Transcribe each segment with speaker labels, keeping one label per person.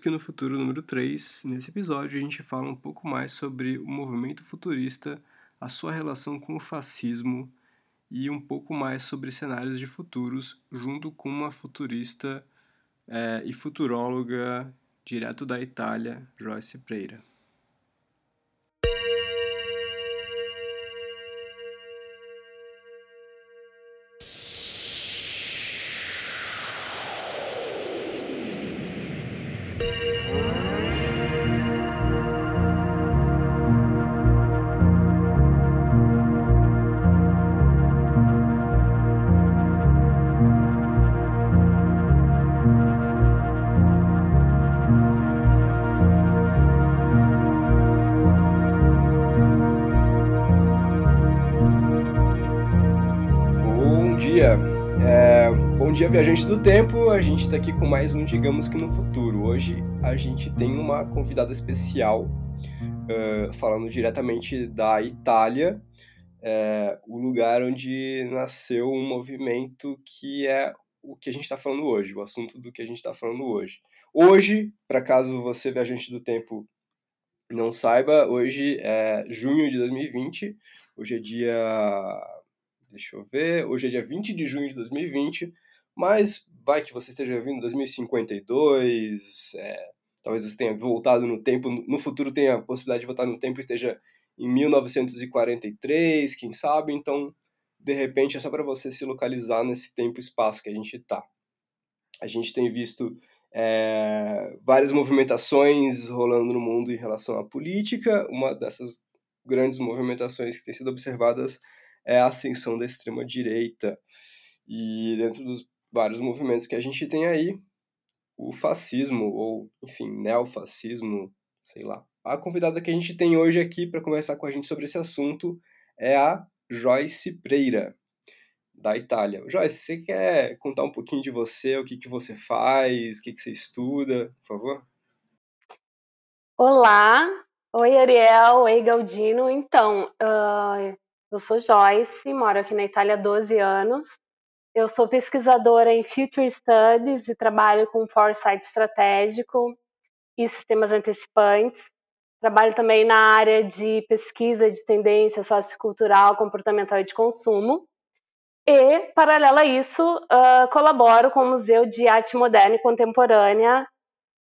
Speaker 1: que no futuro número 3, nesse episódio a gente fala um pouco mais sobre o movimento futurista, a sua relação com o fascismo e um pouco mais sobre cenários de futuros, junto com uma futurista é, e futuróloga direto da Itália, Joyce Pereira. Dia, viajantes do tempo. A gente está aqui com mais um Digamos que no Futuro. Hoje a gente tem uma convidada especial, uh, falando diretamente da Itália, uh, o lugar onde nasceu um movimento que é o que a gente está falando hoje, o assunto do que a gente está falando hoje. Hoje, para caso você, viajante do tempo, não saiba, hoje é junho de 2020, hoje é dia. Deixa eu ver, hoje é dia 20 de junho de 2020 mas vai que você esteja vindo em 2052, é, talvez você tenha voltado no tempo, no futuro tenha a possibilidade de voltar no tempo e esteja em 1943, quem sabe, então de repente é só para você se localizar nesse tempo e espaço que a gente está. A gente tem visto é, várias movimentações rolando no mundo em relação à política. Uma dessas grandes movimentações que têm sido observadas é a ascensão da extrema-direita. E dentro dos vários movimentos que a gente tem aí, o fascismo, ou, enfim, neofascismo, sei lá. A convidada que a gente tem hoje aqui para conversar com a gente sobre esse assunto é a Joyce Preira, da Itália. Joyce, você quer contar um pouquinho de você, o que, que você faz, o que, que você estuda, por favor?
Speaker 2: Olá, oi Ariel, oi Galdino. Então, uh, eu sou Joyce, moro aqui na Itália há 12 anos. Eu sou pesquisadora em Future Studies e trabalho com foresight estratégico e sistemas antecipantes. Trabalho também na área de pesquisa de tendência sociocultural, comportamental e de consumo. E, paralelo a isso, uh, colaboro com o Museu de Arte Moderna e Contemporânea,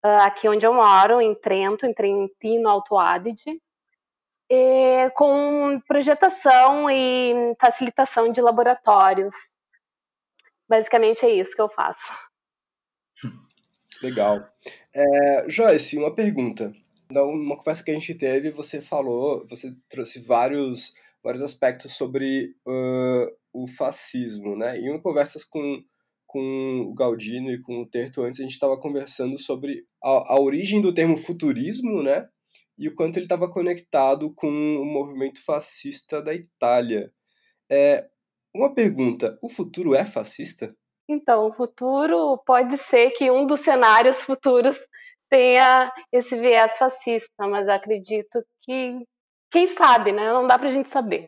Speaker 2: uh, aqui onde eu moro, em Trento, em Trentino Alto Adige, com projetação e facilitação de laboratórios Basicamente é isso que eu faço.
Speaker 1: Legal. É, Joyce, uma pergunta. Uma conversa que a gente teve, você falou, você trouxe vários, vários aspectos sobre uh, o fascismo, né? Em uma conversa com, com o Galdino e com o Terto antes, a gente estava conversando sobre a, a origem do termo futurismo, né? E o quanto ele estava conectado com o movimento fascista da Itália. É, uma pergunta: o futuro é fascista?
Speaker 2: Então, o futuro pode ser que um dos cenários futuros tenha esse viés fascista, mas acredito que, quem sabe, né? Não dá para a gente saber.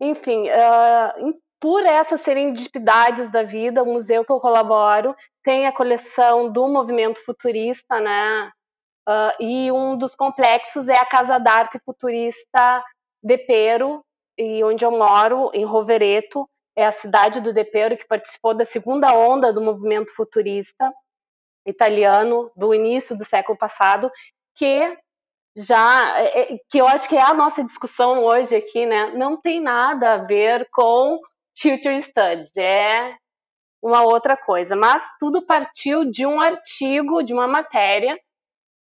Speaker 2: Enfim, uh, por essas serendipidades da vida, o museu que eu colaboro tem a coleção do movimento futurista, né? Uh, e um dos complexos é a Casa d'Arte Futurista de Pero, e onde eu moro, em Rovereto, é a cidade do De Pero, que participou da segunda onda do movimento futurista italiano do início do século passado, que já é, é, que eu acho que é a nossa discussão hoje aqui, né? Não tem nada a ver com future studies, é uma outra coisa, mas tudo partiu de um artigo, de uma matéria,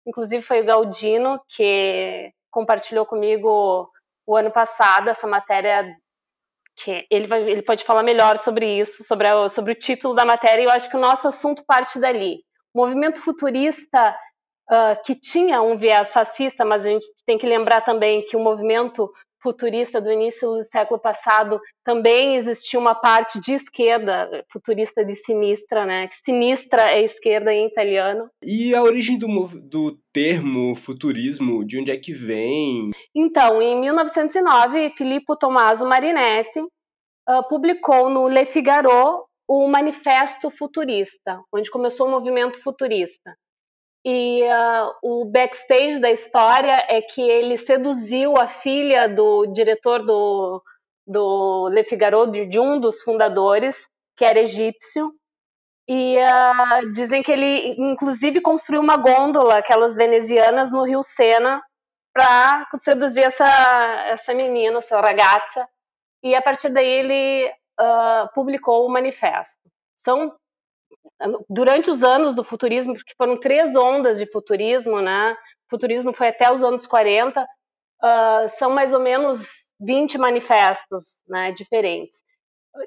Speaker 2: inclusive foi o Galdino que compartilhou comigo o ano passado essa matéria que ele, vai, ele pode falar melhor sobre isso, sobre, a, sobre o título da matéria, e eu acho que o nosso assunto parte dali. O movimento futurista uh, que tinha um viés fascista, mas a gente tem que lembrar também que o movimento futurista do início do século passado também existia uma parte de esquerda, futurista de sinistra, né? Sinistra é esquerda em italiano.
Speaker 1: E a origem do, do termo futurismo, de onde é que vem?
Speaker 2: Então, em 1909, Filippo Tommaso Marinetti uh, publicou no Le Figaro o Manifesto Futurista, onde começou o movimento futurista. E uh, o backstage da história é que ele seduziu a filha do diretor do, do Le Figaro, de, um dos fundadores, que era egípcio. E uh, dizem que ele, inclusive, construiu uma gôndola, aquelas venezianas, no Rio Sena, para seduzir essa, essa menina, essa ragazza. E a partir daí ele uh, publicou o manifesto. São durante os anos do futurismo, porque foram três ondas de futurismo, né? O futurismo foi até os anos 40, uh, ah, são mais ou menos 20 manifestos né, diferentes.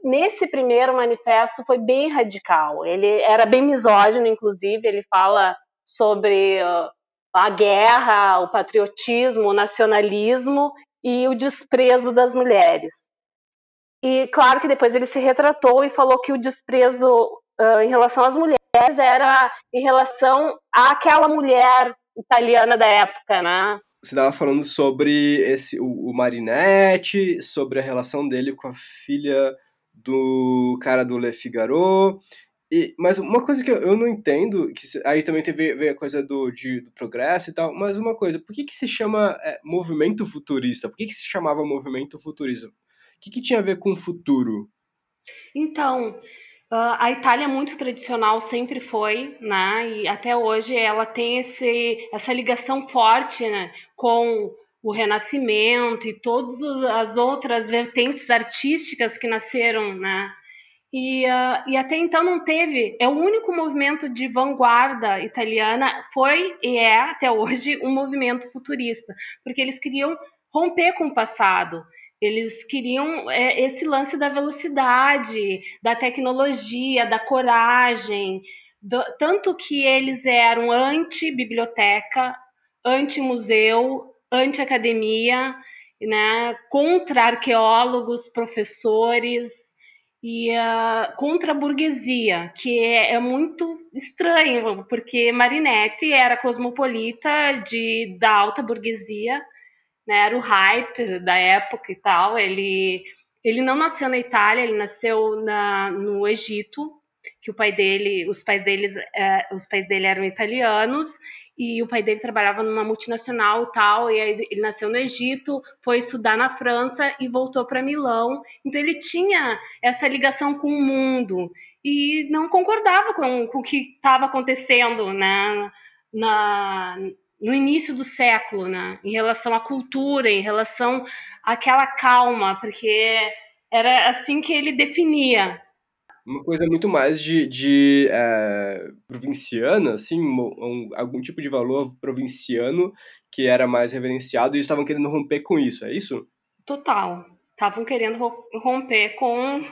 Speaker 2: Nesse primeiro manifesto foi bem radical, ele era bem misógino, inclusive, ele fala sobre uh, a guerra, o patriotismo, o nacionalismo e o desprezo das mulheres. E claro que depois ele se retratou e falou que o desprezo uh, em relação às mulheres era em relação àquela mulher italiana da época, né?
Speaker 1: Você estava falando sobre esse, o, o Marinetti, sobre a relação dele com a filha do cara do Le Figaro. E, mas uma coisa que eu não entendo, que aí também teve, a coisa do, de, do progresso e tal, mas uma coisa, por que, que se chama é, movimento futurista? Por que, que se chamava movimento futurismo? O que, que tinha a ver com o futuro?
Speaker 2: Então, Uh, a Itália é muito tradicional, sempre foi, né? E até hoje ela tem esse, essa ligação forte né, com o Renascimento e todas as outras vertentes artísticas que nasceram, né? E, uh, e até então não teve, é o único movimento de vanguarda italiana, foi e é até hoje um movimento futurista, porque eles queriam romper com o passado. Eles queriam é, esse lance da velocidade, da tecnologia, da coragem, do, tanto que eles eram anti-biblioteca, anti-museu, anti-academia, né, contra arqueólogos, professores e uh, contra a burguesia, que é, é, muito estranho, porque Marinetti era cosmopolita de, da alta burguesia, né, era o hype da época e tal. Ele, ele não nasceu na Itália, ele nasceu na, no Egito, que o pai dele, os pais deles, é, os pais dele eram italianos e o pai dele trabalhava numa multinacional e tal, e aí ele nasceu no Egito, foi estudar na França e voltou para Milão. Então ele tinha essa ligação com o mundo e não concordava com, com o que estava acontecendo né, na, no início do século, né? Em relação à cultura, em relação àquela calma, porque era assim que ele definia.
Speaker 1: Uma coisa muito mais de, de é, provinciana, assim, um, algum tipo de valor provinciano que era mais reverenciado e eles estavam querendo romper com isso, é isso?
Speaker 2: Total. Estavam querendo romper com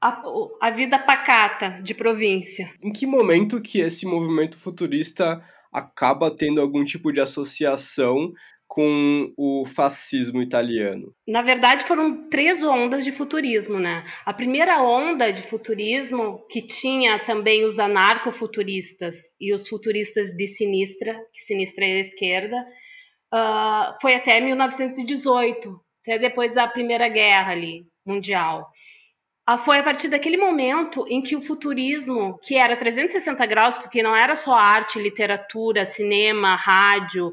Speaker 2: a, a vida pacata de província.
Speaker 1: Em que momento que esse movimento futurista acaba tendo algum tipo de associação com o fascismo italiano?
Speaker 2: Na verdade, foram três ondas de futurismo, né? A primeira onda de futurismo, que tinha também os anarcofuturistas e os futuristas de sinistra, que sinistra é a esquerda, uh, foi até 1918, até depois da Primeira Guerra ali, mundial. Ah, foi a partir daquele momento em que o futurismo, que era 360 graus, porque não era só arte, literatura, cinema, rádio,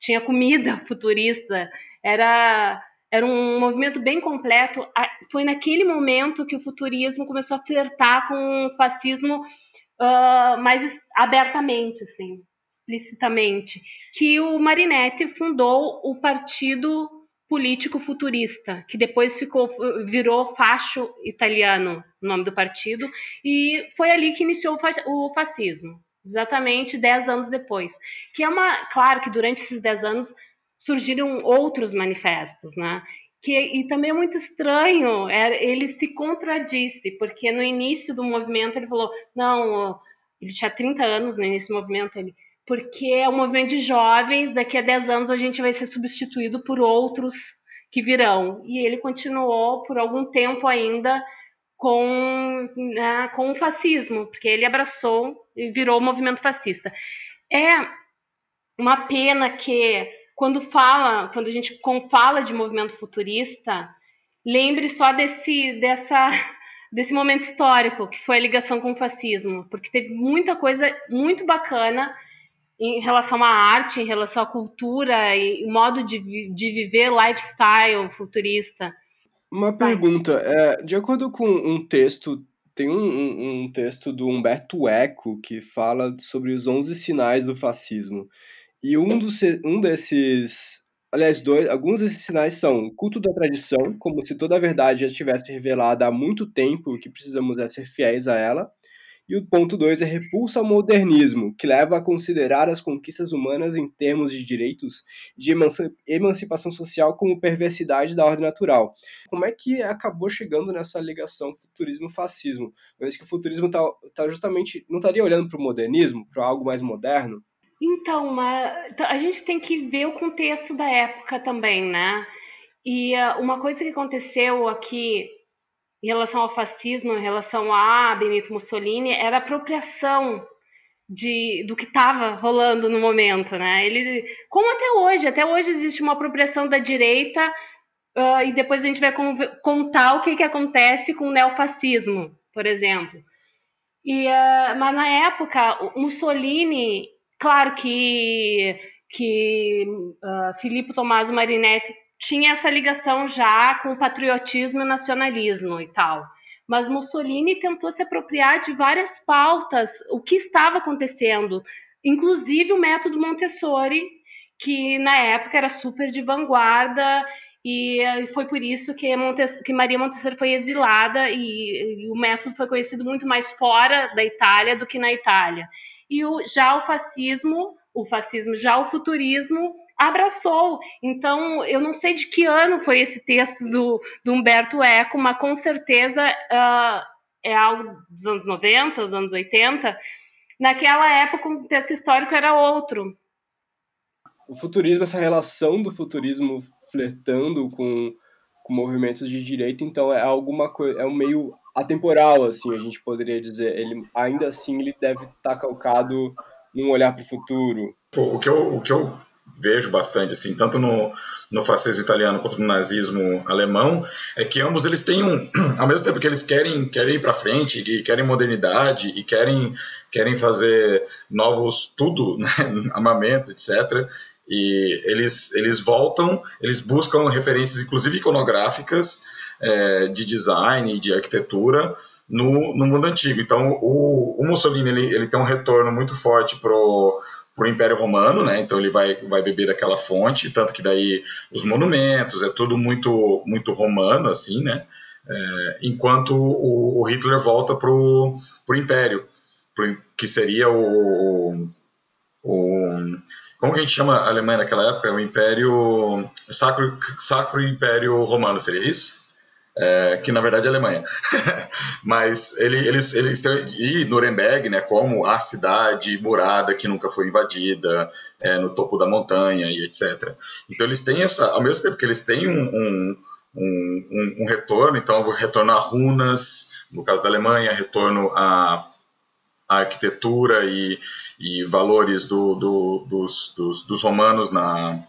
Speaker 2: tinha comida futurista, era, era um movimento bem completo. Foi naquele momento que o futurismo começou a flertar com o fascismo uh, mais abertamente, assim, explicitamente, que o Marinetti fundou o Partido político futurista, que depois ficou, virou facho italiano, o nome do partido, e foi ali que iniciou o fascismo, exatamente dez anos depois. Que é uma, claro que durante esses dez anos surgiram outros manifestos, né? Que, e também é muito estranho, é, ele se contradisse, porque no início do movimento ele falou, não, ele tinha 30 anos no início do movimento, ele porque é um movimento de jovens, daqui a 10 anos a gente vai ser substituído por outros que virão. E ele continuou por algum tempo ainda com, né, com o fascismo, porque ele abraçou e virou o movimento fascista. É uma pena que quando fala, quando a gente fala de movimento futurista, lembre só desse dessa desse momento histórico que foi a ligação com o fascismo, porque teve muita coisa muito bacana em relação à arte, em relação à cultura e modo de, de viver, lifestyle futurista.
Speaker 1: Uma pergunta, é, de acordo com um texto, tem um, um, um, texto do Humberto Eco que fala sobre os 11 sinais do fascismo. E um, dos, um desses, aliás, dois, alguns desses sinais são o culto da tradição, como se toda a verdade já estivesse revelada há muito tempo e que precisamos é ser fiéis a ela. E o ponto 2 é repulsa ao modernismo, que leva a considerar as conquistas humanas em termos de direitos de emancipação social como perversidade da ordem natural. Como é que acabou chegando nessa ligação futurismo-fascismo? Uma vez que o futurismo está tá justamente não estaria olhando para o modernismo, para algo mais moderno?
Speaker 2: Então, a gente tem que ver o contexto da época também, né? E ah, uma coisa que aconteceu aqui em relação ao fascismo, em relação a Benito Mussolini, era apropriação de, do que estava rolando no momento, né? Ele, como até hoje, até hoje existe uma apropriação da direita uh, e depois a gente vai contar o que, que acontece com o neofascismo, por exemplo. E, uh, mas na época, Mussolini, claro que que uh, Filippo Tommaso Marinetti tinha essa ligação já com o patriotismo e nacionalismo e tal. Mas Mussolini tentou se apropriar de várias pautas, o que estava acontecendo, inclusive o método Montessori, que na época era super de vanguarda e foi por isso que, que Maria Montessori foi exilada e, e, o método foi conhecido muito mais fora da Itália do que na Itália. E o, já o fascismo, o fascismo, já o futurismo abraçou. Então, eu não sei de que ano foi esse texto do, do Humberto Eco, mas com certeza uh, é algo dos anos 90, dos anos 80. Naquela época, o texto histórico era outro.
Speaker 1: O futurismo, essa relação do futurismo flertando com, com movimentos de direita, então é alguma coisa, é um meio atemporal, assim, a gente poderia dizer. Ele ainda assim ele deve estar calcado num olhar para o futuro.
Speaker 3: O que eu, o que eu vejo bastante, assim, tanto no, no fascismo italiano quanto no nazismo alemão, é que ambos eles têm um, ao mesmo tempo que eles querem, querem ir para frente, e querem modernidade e querem, querem fazer novos tudo, né, armamentos, etc. E eles, eles voltam, eles buscam referências, inclusive iconográficas, é, de design, de arquitetura, no, no mundo antigo. Então, o, o Mussolini ele, ele tem um retorno muito forte pro para o Império Romano, né? Então ele vai, vai beber daquela fonte, tanto que daí os monumentos é tudo muito muito romano assim, né? É, enquanto o, o, Hitler volta para o Império, pro, que seria o, o como a gente chama a Alemanha naquela época? O Império Sacro Sacro Império Romano seria isso? É, que na verdade é Alemanha. Mas ele, eles, eles têm, e Nuremberg, né, como a cidade murada que nunca foi invadida, é, no topo da montanha e etc. Então eles têm essa, ao mesmo tempo que eles têm um, um, um, um retorno, então retorno a runas, no caso da Alemanha, retorno a, a arquitetura e, e valores do, do, dos, dos, dos romanos na,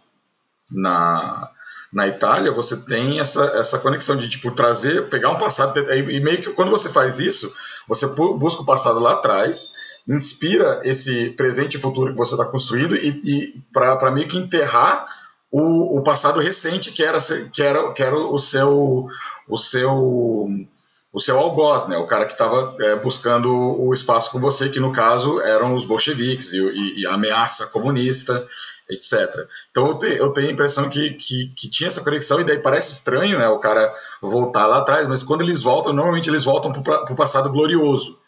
Speaker 3: na na Itália, você tem essa, essa conexão de tipo trazer, pegar um passado e meio que quando você faz isso, você busca o passado lá atrás, inspira esse presente e futuro que você está construindo e, e para meio que enterrar o, o, passado recente que era que era que era o seu o seu o seu algoz, né? O cara que estava é, buscando o espaço com você, que no caso eram os bolcheviques e, e, e a ameaça comunista etc. Então eu, te, eu tenho a impressão que, que, que, tinha essa conexão, e daí parece estranho né, o cara voltar lá atrás, mas quando eles voltam, normalmente eles voltam para o passado glorioso.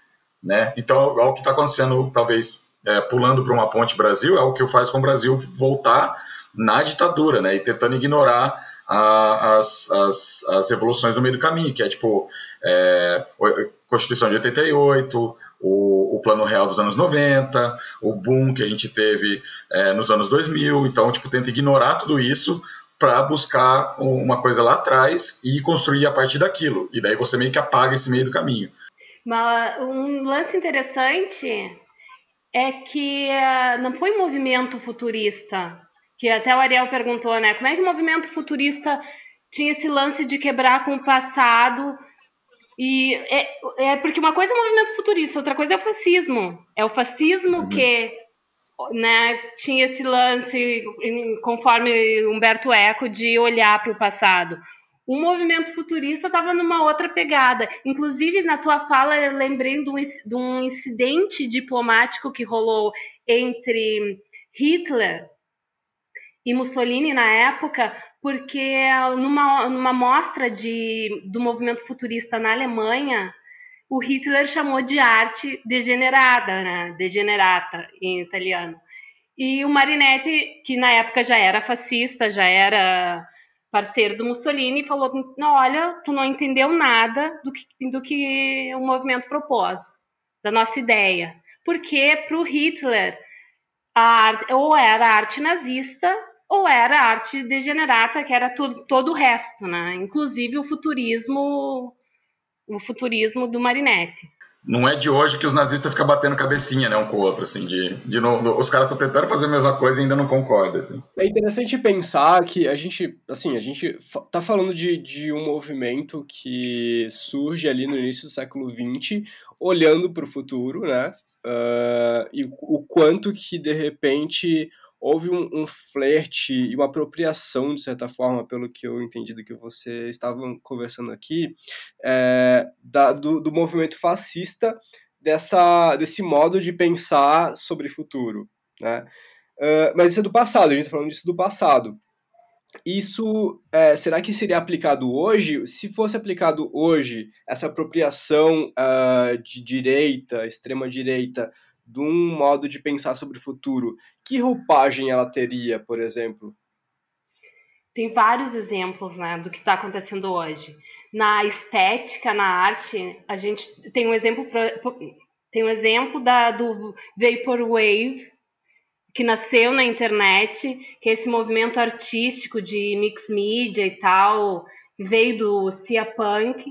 Speaker 3: Né? Então, é o que está acontecendo, talvez, é, pulando para uma ponte Brasil, é o que faz com o Brasil voltar na ditadura, né? E tentando ignorar a, as, as, as evoluções no meio do caminho, que é tipo é, Constituição de 88, o, o Plano Real dos anos 90, o boom que a gente teve é, nos anos 2000. Então, tipo, tenta ignorar tudo isso para buscar uma coisa lá atrás e construir a partir daquilo. E daí você meio que apaga esse meio do caminho.
Speaker 2: Mas um lance interessante é que uh, não foi um movimento futurista, que até o Ariel perguntou, né? Como é que o movimento futurista tinha esse lance de quebrar com o passado e é, é porque uma coisa é o movimento futurista, outra coisa é o fascismo. É o fascismo uhum. que né, tinha esse lance, conforme Humberto Eco, de olhar para o passado. O movimento futurista estava numa outra pegada. Inclusive, na tua fala, eu lembrei de um, de um incidente diplomático que rolou entre Hitler e Mussolini na época, porque numa, numa mostra de, do movimento futurista na Alemanha, o Hitler chamou de arte degenerada, né? degenerata em italiano. E o Marinetti, que na época já era fascista, já era parceiro do Mussolini, falou: não, olha, tu não entendeu nada do que, do que o movimento propôs, da nossa ideia. Porque para o Hitler, a, ou era arte nazista ou era arte degenerata, que era todo, todo o resto, né? inclusive o futurismo o futurismo do Marinetti.
Speaker 3: Não é de hoje que os nazistas ficam batendo cabecinha, né, um com o outro, assim, de, de novo, os caras estão tentando fazer a mesma coisa e ainda não concordam, assim.
Speaker 1: É interessante pensar que a gente, assim, a gente tá falando de, de um movimento que surge ali no início do século XX, olhando para o futuro, né, uh, e o quanto que, de repente, houve um, um flerte e uma apropriação, de certa forma, pelo que eu entendi do que você estava conversando aqui, é, da, do, do movimento fascista, dessa, desse modo de pensar sobre futuro. Né? Uh, mas isso é do passado, a gente está falando disso do passado. Isso, é, será que seria aplicado hoje? Se fosse aplicado hoje, essa apropriação uh, de direita, extrema-direita, de um modo de pensar sobre o futuro, que roupagem ela teria, por exemplo?
Speaker 2: Tem vários exemplos né, do que está acontecendo hoje. Na estética, na arte, a gente tem um exemplo tem um exemplo da, do Vaporwave, que nasceu na internet, que é esse movimento artístico de mix media e tal, veio do Cia Punk,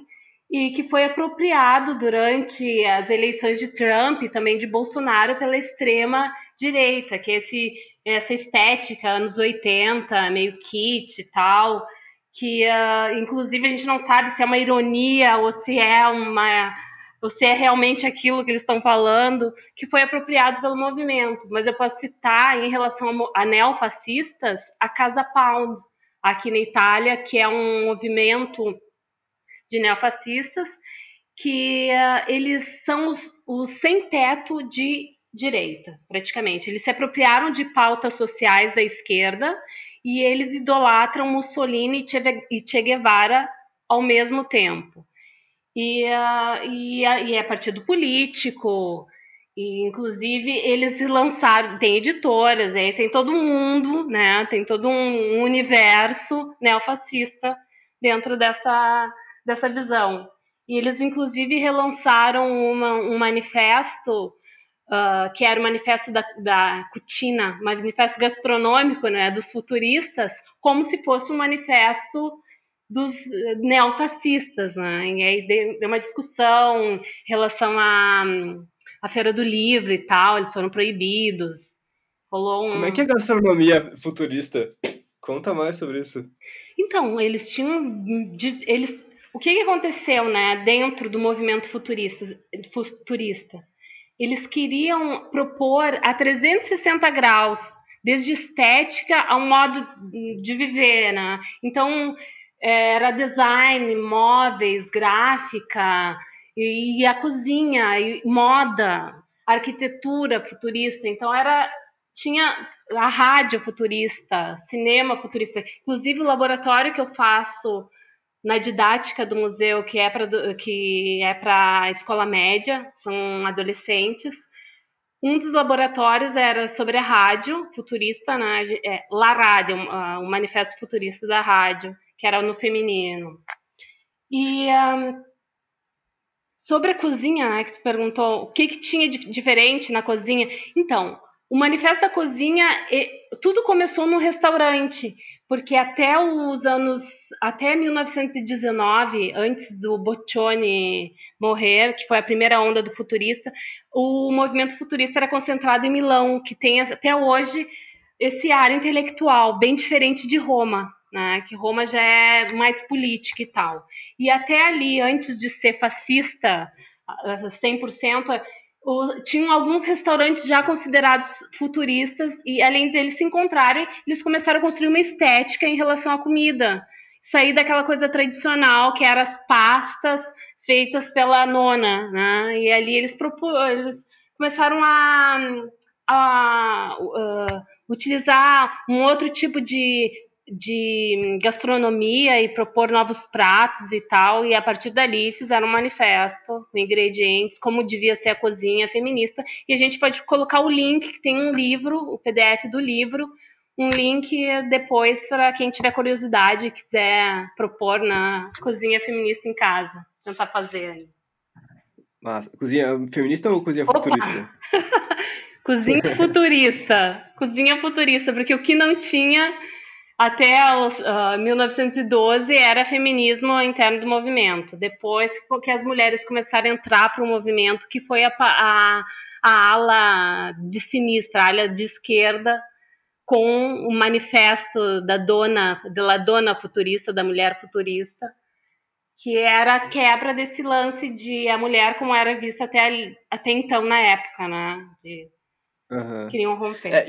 Speaker 2: e que foi apropriado durante as eleições de Trump e também de Bolsonaro pela extrema direita, que é esse, essa estética anos 80, meio kit e tal, que uh, inclusive a gente não sabe se é uma ironia ou se é uma ou se é realmente aquilo que eles estão falando, que foi apropriado pelo movimento. Mas eu posso citar, em relação a, a neofascistas, a Casa Pound, aqui na Itália, que é um movimento de neofascistas, que uh, eles são os, os sem-teto de direita, praticamente. Eles se apropriaram de pautas sociais da esquerda e eles idolatram Mussolini e Che Guevara ao mesmo tempo. E, uh, e, uh, e é partido político, e, inclusive eles lançaram, tem editoras, aí tem todo mundo, né? Tem todo um universo neofascista dentro dessa, dessa visão. E eles, inclusive, relançaram uma, um manifesto, uh, que era o manifesto da, da Cutina, manifesto gastronômico né, dos futuristas, como se fosse um manifesto dos neofascistas. Né? E aí deu uma discussão em relação à, à Feira do Livro e tal, eles foram proibidos. Rolou um...
Speaker 1: Como é que é a gastronomia futurista? Conta mais sobre isso.
Speaker 2: Então, eles tinham. Eles o que, que aconteceu né, dentro do movimento futurista, futurista? Eles queriam propor a 360 graus, desde estética ao modo de viver. Né? Então, era design, móveis, gráfica, e a cozinha, e moda, arquitetura futurista. Então, era tinha a rádio futurista, cinema futurista. Inclusive, o laboratório que eu faço na didática do museu, que é para que é para escola média, são adolescentes. Um dos laboratórios era sobre a rádio futurista, né? É, La Rádio, o manifesto futurista da rádio, que era no feminino. E um, sobre a cozinha, né, que tu perguntou, o que, que tinha de diferente na cozinha? Então, o manifesto da cozinha, tudo começou no restaurante, porque até os anos, até 1919, antes do Boccioni morrer, que foi a primeira onda do futurista, o movimento futurista era concentrado em Milão, que tem até hoje esse ar intelectual, bem diferente de Roma, né? que Roma já é mais política e tal. E até ali, antes de ser fascista 100%, o, tinham alguns restaurantes já considerados futuristas e além de eles se encontrarem, eles começaram a construir uma estética em relação à comida, sair daquela coisa tradicional que eram as pastas feitas pela nona, né? E ali eles, eles começaram a, a, a uh, utilizar um outro tipo de de gastronomia e propor novos pratos e tal, e a partir dali fizeram um manifesto com ingredientes, como devia ser a cozinha feminista, e a gente pode colocar o link, que tem um livro, o PDF do livro, um link depois para quem tiver curiosidade e quiser propor na cozinha feminista em casa, tentar fazer aí.
Speaker 1: Mas, cozinha feminista ou cozinha Opa! futurista?
Speaker 2: cozinha futurista, cozinha futurista, porque o que não tinha até os, uh, 1912 era feminismo interno do movimento. Depois que as mulheres começaram a entrar para o movimento, que foi a, a, a, ala de sinistra, a ala de esquerda, com o manifesto da dona, da dona futurista, da mulher futurista, que era a quebra desse lance de a mulher como era vista até, até então na época, né? De, uhum. Queriam romper.
Speaker 1: É,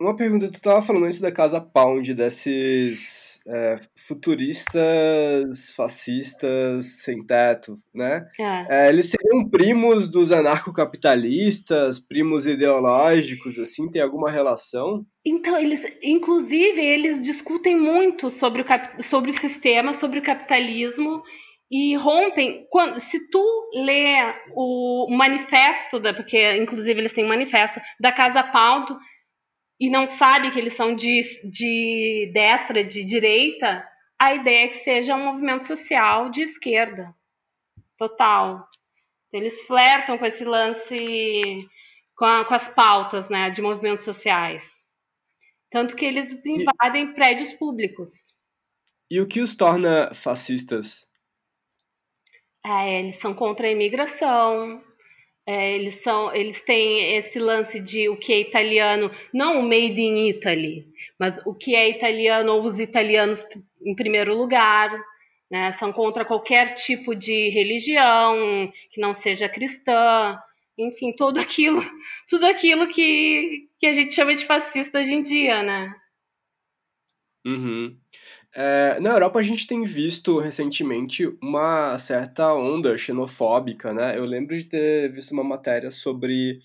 Speaker 1: uma pergunta, tu estava falando antes da Casa Pound, desses é, futuristas fascistas sem teto, né? É. É, eles seriam primos dos anarcocapitalistas, primos ideológicos, assim, tem alguma relação?
Speaker 2: Então, eles, inclusive, eles discutem muito sobre o, sobre o sistema, sobre o capitalismo e rompem. Quando, se tu lê o manifesto, da, porque inclusive eles têm um manifesto da Casa Pound, e não sabe que eles são de, de destra, de direita, a ideia é que seja um movimento social de esquerda. Total. Eles flertam com esse lance, com, a, com as pautas né, de movimentos sociais. Tanto que eles invadem e, prédios públicos.
Speaker 1: E o que os torna fascistas?
Speaker 2: É, eles são contra a imigração, é, eles são, eles têm esse lance de o que é italiano, não o made in Italy, mas o que é italiano ou os italianos em primeiro lugar, né? São contra qualquer tipo de religião que não seja cristã, enfim, tudo aquilo, tudo aquilo que, que a gente chama de fascista hoje em dia, né?
Speaker 1: Uhum. É, na Europa a gente tem visto recentemente uma certa onda xenofóbica, né? Eu lembro de ter visto uma matéria sobre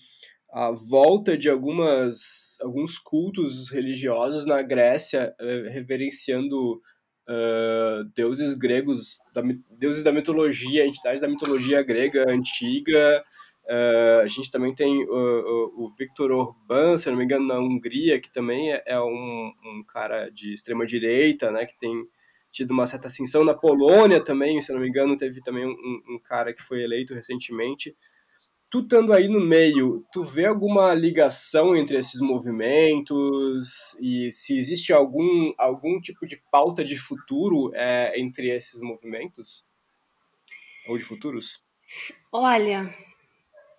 Speaker 1: a volta de algumas, alguns cultos religiosos na Grécia, uh, reverenciando uh, deuses gregos, da, deuses da mitologia, entidades da mitologia grega antiga, Uh, a gente também tem o, o, o, Viktor Orbán, se não me engano, na Hungria, que também é, é um, um, cara de extrema direita, né, que tem tido uma certa ascensão. Na Polônia também, se não me engano, teve também um, um cara que foi eleito recentemente. Tu estando aí no meio, tu vê alguma ligação entre esses movimentos e se existe algum, algum tipo de pauta de futuro é, entre esses movimentos? Ou de futuros?
Speaker 2: Olha,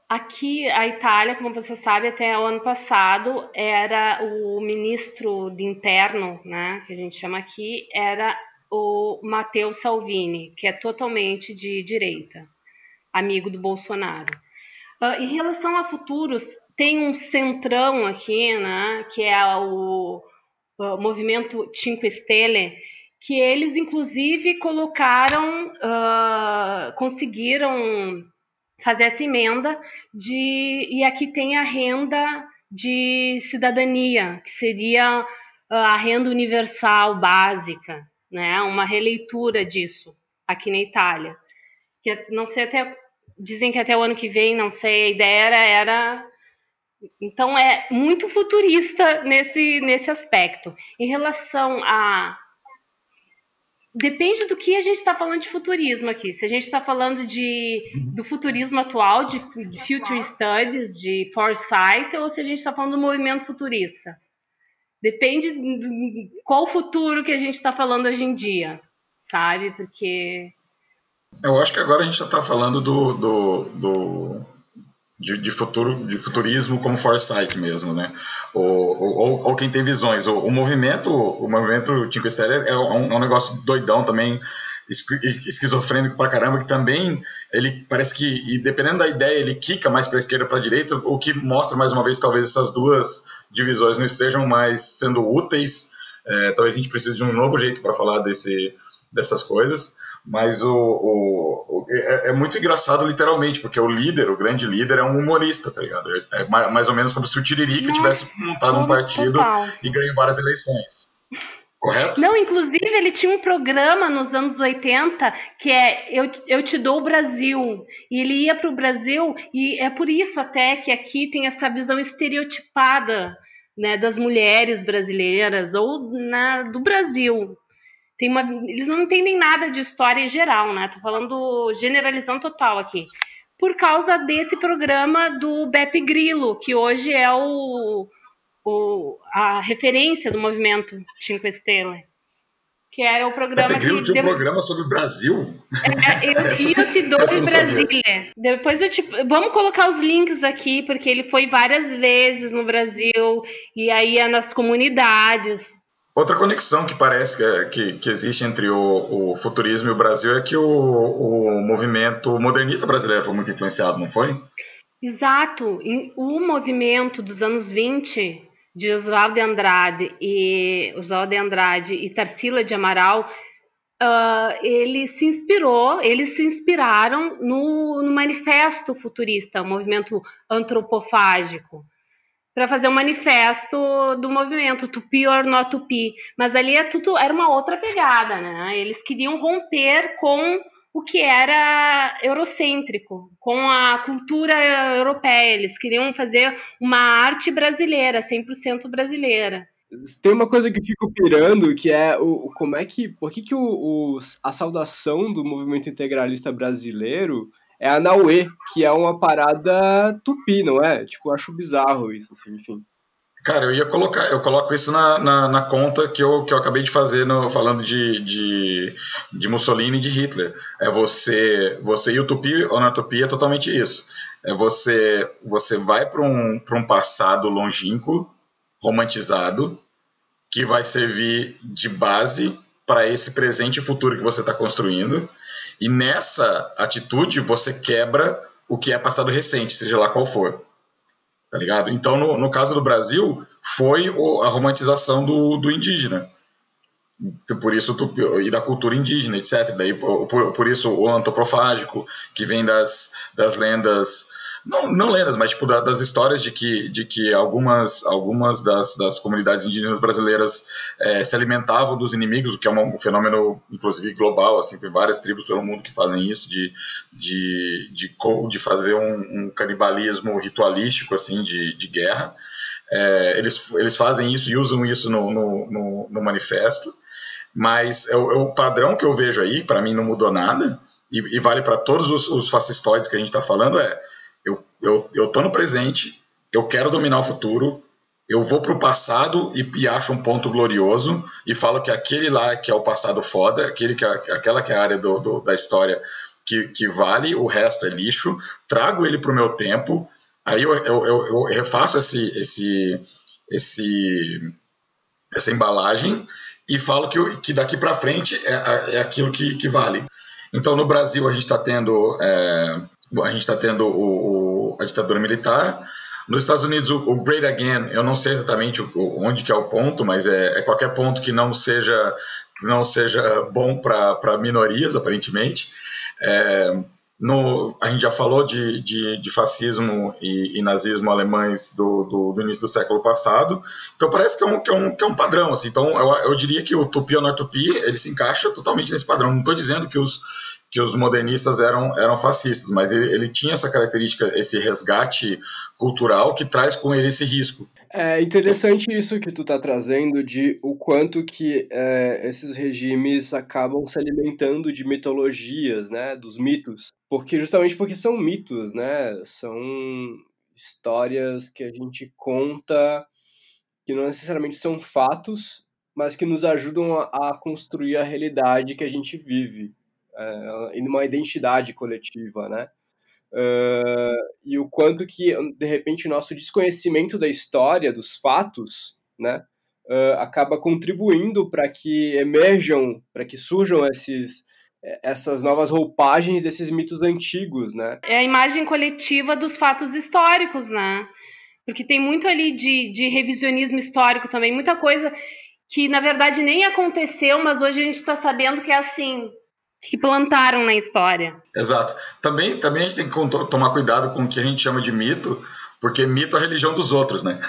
Speaker 2: Aqui, a Itália, como você sabe, até o ano passado, era o ministro de interno, né, que a gente chama aqui, era o Matteo Salvini, que é totalmente de direita, amigo do Bolsonaro. Uh, em relação a futuros, tem um centrão aqui, né, que é o, o movimento Cinque Stelle, que eles, inclusive, colocaram, uh, conseguiram fazer essa emenda de e aqui tem a renda de cidadania, que seria ah, a renda universal básica, né? Uma releitura disso aqui na Itália. Que não sei até dizem que até o ano que vem, não sei, a ideia era, era então é muito futurista nesse nesse aspecto. Em relação a depende do que a gente está falando de futurismo aqui. Se a gente está falando de, do futurismo atual, de, de future studies, de foresight, ou se a gente está falando do movimento futurista. Depende de qual futuro que a gente está falando hoje em dia, sabe? Porque.
Speaker 3: Eu acho que agora a gente já está falando do, do, do de, de, futuro, de futurismo como foresight mesmo, né? Ou, ou, ou quem tem visões. O, o movimento, o movimento Cinco Estrelas é um, é um negócio doidão também, esquizofrênico pra caramba, que também ele parece que, dependendo da ideia, ele quica mais para esquerda para direita, o que mostra mais uma vez talvez essas duas divisões não estejam mais sendo úteis. É, talvez a gente precise de um novo jeito para falar desse, dessas coisas. Mas o, o, o é, é, muito engraçado, literalmente, porque o líder, o grande líder, é um humorista, tá ligado? É mais ou menos como se o Tiririca tivesse montado um partido total. e ganhou várias eleições. Correto?
Speaker 2: Não, inclusive ele tinha um programa nos anos 80 que é Eu, eu Te Dou o Brasil. E ele ia para o Brasil, e é por isso até que aqui tem essa visão estereotipada né, das mulheres brasileiras ou na, do Brasil tem uma, eles não entendem nada de história em geral, né? Tô falando generalizando total aqui. Por causa desse programa do Beppe Grillo, que hoje é o, o a referência do movimento Cinco Estrelas. Que era o programa Beppe
Speaker 3: Grillo que. tinha um programa sobre o Brasil.
Speaker 2: É, eu, essa, eu te dou em Brasília. Depois eu te. Vamos colocar os links aqui, porque ele foi várias vezes no Brasil, e aí é nas comunidades
Speaker 3: Outra conexão que parece que, é, que, que existe entre o, o, futurismo e o Brasil é que o, o movimento modernista brasileiro foi muito influenciado, não foi?
Speaker 2: Exato. O movimento dos anos 20 de Oswaldo de Andrade e Oswaldo de Andrade e Tarsila de Amaral, uh, ele se inspirou, eles se inspiraram no, no manifesto futurista, o movimento antropofágico para fazer um manifesto do movimento Tupi or not Tupi. Mas ali é tudo, era uma outra pegada, né? Eles queriam romper com o que era eurocêntrico, com a cultura europeia. Eles queriam fazer uma arte brasileira, 100% brasileira.
Speaker 1: Tem uma coisa que eu fico pirando, que é o, como é que, por que, que o, o, a saudação do movimento integralista brasileiro é a Naue, que é uma parada tupi, não é? Tipo, eu acho bizarro isso, assim, enfim.
Speaker 3: Cara, eu ia colocar, eu coloco isso na, na, na, conta que eu, que eu acabei de fazer no, falando de, de, de Mussolini e de Hitler. É você, você e o tupi ou na tupi é totalmente isso. É você, você vai para um, um passado longínquo, romantizado, que vai servir de base para esse presente e futuro que você está construindo e nessa atitude você quebra o que é passado recente, seja lá qual for. Tá ligado? Então, no, no caso do Brasil, foi a romantização do, do indígena. Por isso, e da cultura indígena, etc. Daí, por, por isso, o antroprofágico, que vem das, das lendas não, não lendas, mas tipo da, das histórias de que, de que algumas, algumas das, das comunidades indígenas brasileiras é, se alimentavam dos inimigos, o que é um fenômeno, inclusive, global, assim, tem várias tribos pelo mundo que fazem isso, de, de, de, de fazer um, um canibalismo ritualístico, assim, de, de guerra. É, eles, eles fazem isso e usam isso no, no, no, no manifesto, mas é o, é o, padrão que eu vejo aí, para mim não mudou nada, e, e vale para todos os, os fascistoides que a gente está falando, é eu, eu, eu tô no presente, eu quero dominar o futuro, eu vou para o passado e, e, acho um ponto glorioso e falo que aquele lá que é o passado foda, aquele que é, aquela que é a área do, do, da história que, que, vale, o resto é lixo, trago ele para o meu tempo, aí eu, eu, eu, refaço esse, esse, esse, essa embalagem e falo que, que daqui para frente é, é aquilo que, que vale. Então, no Brasil, a gente está tendo é, a gente está tendo o, o, a ditadura militar. Nos Estados Unidos, o, o, Great Again, eu não sei exatamente onde que é o ponto, mas é, é qualquer ponto que não seja, não seja bom para minorias, aparentemente. É, no, a gente já falou de, de, de fascismo e, e, nazismo alemães do, do, do, início do século passado, então parece que é um, que é um, que é um padrão. Assim. Então eu, eu diria que o Tupi ou Tupi ele se encaixa totalmente nesse padrão. Não estou dizendo que os, que os modernistas eram, eram fascistas, mas ele, ele tinha essa característica, esse resgate cultural que traz com ele esse risco.
Speaker 1: É interessante isso que tu está trazendo de o quanto que é, esses regimes acabam se alimentando de mitologias, né, dos mitos, porque justamente porque são mitos, né, são histórias que a gente conta que não necessariamente são fatos, mas que nos ajudam a, a construir a realidade que a gente vive é, uma identidade coletiva, né? Uh, e o quanto que, de repente, o nosso desconhecimento da história, dos fatos, né, uh, acaba contribuindo para que emerjam, para que surjam esses, essas novas roupagens desses mitos antigos, né?
Speaker 2: É a imagem coletiva dos fatos históricos, né? Porque tem muito ali de, de revisionismo histórico também, muita coisa que na verdade nem aconteceu, mas hoje a gente está sabendo que é assim, que plantaram na história.
Speaker 3: Exato. Também, também a gente tem que tomar cuidado com o que a gente chama de mito, porque mito é a religião dos outros, né?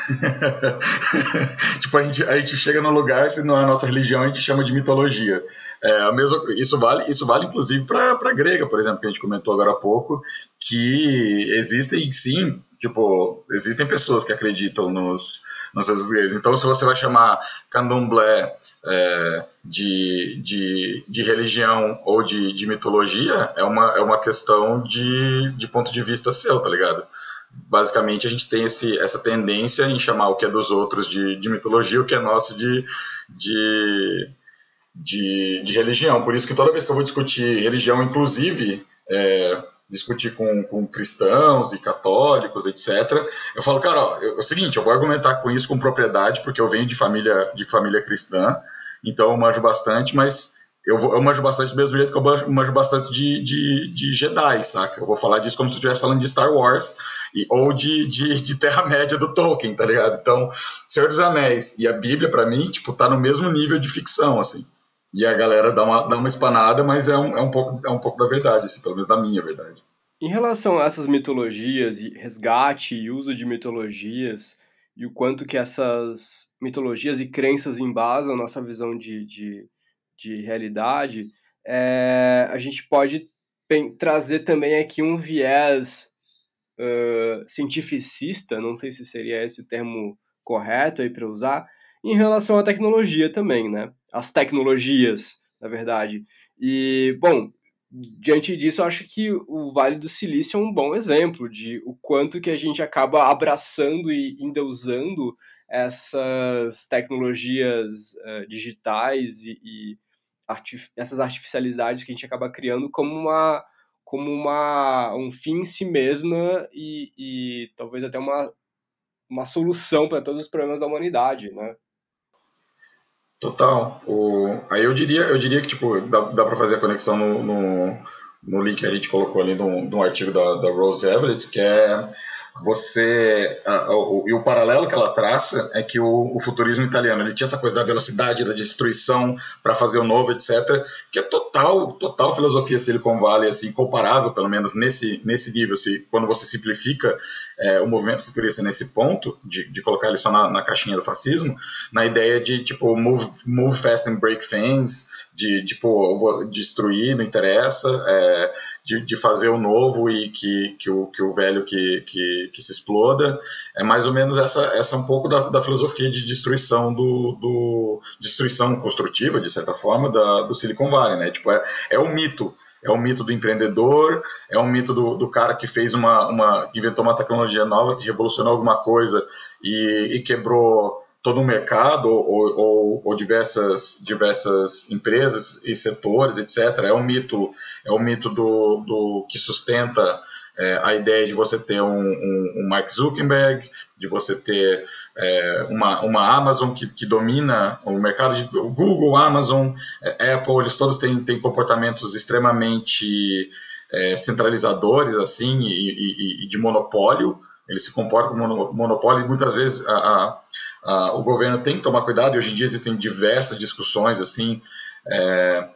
Speaker 3: tipo, a gente, a gente chega num lugar, se não é a nossa religião, a gente chama de mitologia. É, a mesma, isso, vale, isso vale inclusive para a grega, por exemplo, que a gente comentou agora há pouco, que existem sim, tipo, existem pessoas que acreditam nos, nos gregos. Então, se você vai chamar candomblé é, de, de, de, religião ou de, de, mitologia, é uma, é uma questão de, de ponto de vista seu, tá ligado? Basicamente, a gente tem esse, essa tendência em chamar o que é dos outros de, de mitologia, o que é nosso de, de, de, de religião. Por isso que toda vez que eu vou discutir religião, inclusive é, discutir com, com cristãos e católicos, etc. Eu falo, cara, ó, é o seguinte, eu vou argumentar com isso com propriedade, porque eu venho de família, de família cristã, então eu manjo bastante, mas eu, vou, eu manjo bastante do mesmo jeito que eu manjo bastante de, de, de, Jedi, saca? Eu vou falar disso como se eu estivesse falando de Star Wars e, ou de, de, de Terra-média do Tolkien, tá ligado? Então, Senhor dos Anéis e a Bíblia, para mim, tipo, tá no mesmo nível de ficção, assim. E a galera dá uma, dá uma espanada, mas é um, é, um pouco, é um pouco da verdade, assim, pelo menos da minha verdade.
Speaker 1: Em relação a essas mitologias e resgate e uso de mitologias e o quanto que essas mitologias e crenças embasam nossa visão de, de, de realidade, é, a gente pode trazer também aqui um viés uh, cientificista, não sei se seria esse o termo correto aí para usar, em relação à tecnologia também, né? As tecnologias, na verdade. E, bom, diante disso, eu acho que o Vale do Silício é um bom exemplo de o quanto que a gente acaba abraçando e endeusando essas tecnologias uh, digitais e, e artif essas artificialidades que a gente acaba criando como uma como uma um fim em si mesma e, e talvez até uma uma solução para todos os problemas da humanidade, né?
Speaker 3: Total. O, aí eu diria, eu diria que tipo, dá, dá para fazer a conexão no, no, no, link que a gente colocou ali no, no artigo da, da Rose Everett, que é você e o paralelo que ela traça é que o, o, futurismo italiano ele tinha essa coisa da velocidade da destruição para fazer o novo etc que é total total filosofia Silicon Valley assim comparável pelo menos nesse nesse nível se quando você simplifica é, o movimento futurista nesse ponto de, de colocar ele só na, na, caixinha do fascismo na ideia de tipo move, move fast and break things de tipo destruir não interessa é, de, de, fazer o novo e que, que, o, que o velho que, que, que, se exploda. É mais ou menos essa, essa um pouco da, da filosofia de destruição do, do, destruição construtiva, de certa forma, da, do Silicon Valley, né? Tipo, é, é o mito. É o mito do empreendedor, é o mito do, do cara que fez uma, uma. inventou uma tecnologia nova, que revolucionou alguma coisa e, e quebrou todo um mercado ou, ou, ou, diversas, diversas empresas e setores, etc. É um mito, é um mito do, do que sustenta é, a ideia de você ter um, um, um Mark Zuckerberg, de você ter é, uma, uma Amazon que, que domina o mercado de o Google, Amazon, é, Apple, eles todos têm, têm comportamentos extremamente é, centralizadores assim e, e, e, de monopólio. Eles se comportam como monopólio e muitas vezes a, a Uh, o governo tem que tomar cuidado e hoje em dia existem diversas discussões assim. É,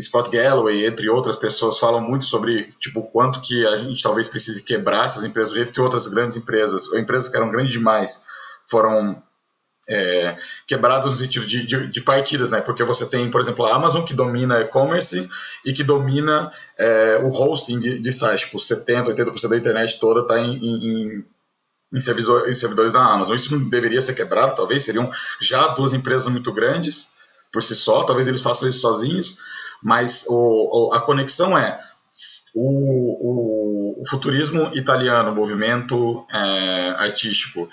Speaker 3: Scott Galloway, entre outras pessoas, falam muito sobre tipo quanto que a gente talvez precise quebrar essas empresas do jeito que outras grandes empresas, ou empresas que eram grandes demais, foram é, quebradas no sentido de, de, de, partidas, né? Porque você tem, por exemplo, a Amazon que domina e-commerce e que domina é, o hosting de, de sites, tipo 70, 80% da internet toda está em, em, em, servidor, em servidores da Amazon. Isso não deveria ser quebrado, talvez seriam já duas empresas muito grandes por si só, talvez eles façam isso sozinhos, mas o, o, a conexão é o, o, futurismo italiano, o movimento é, artístico,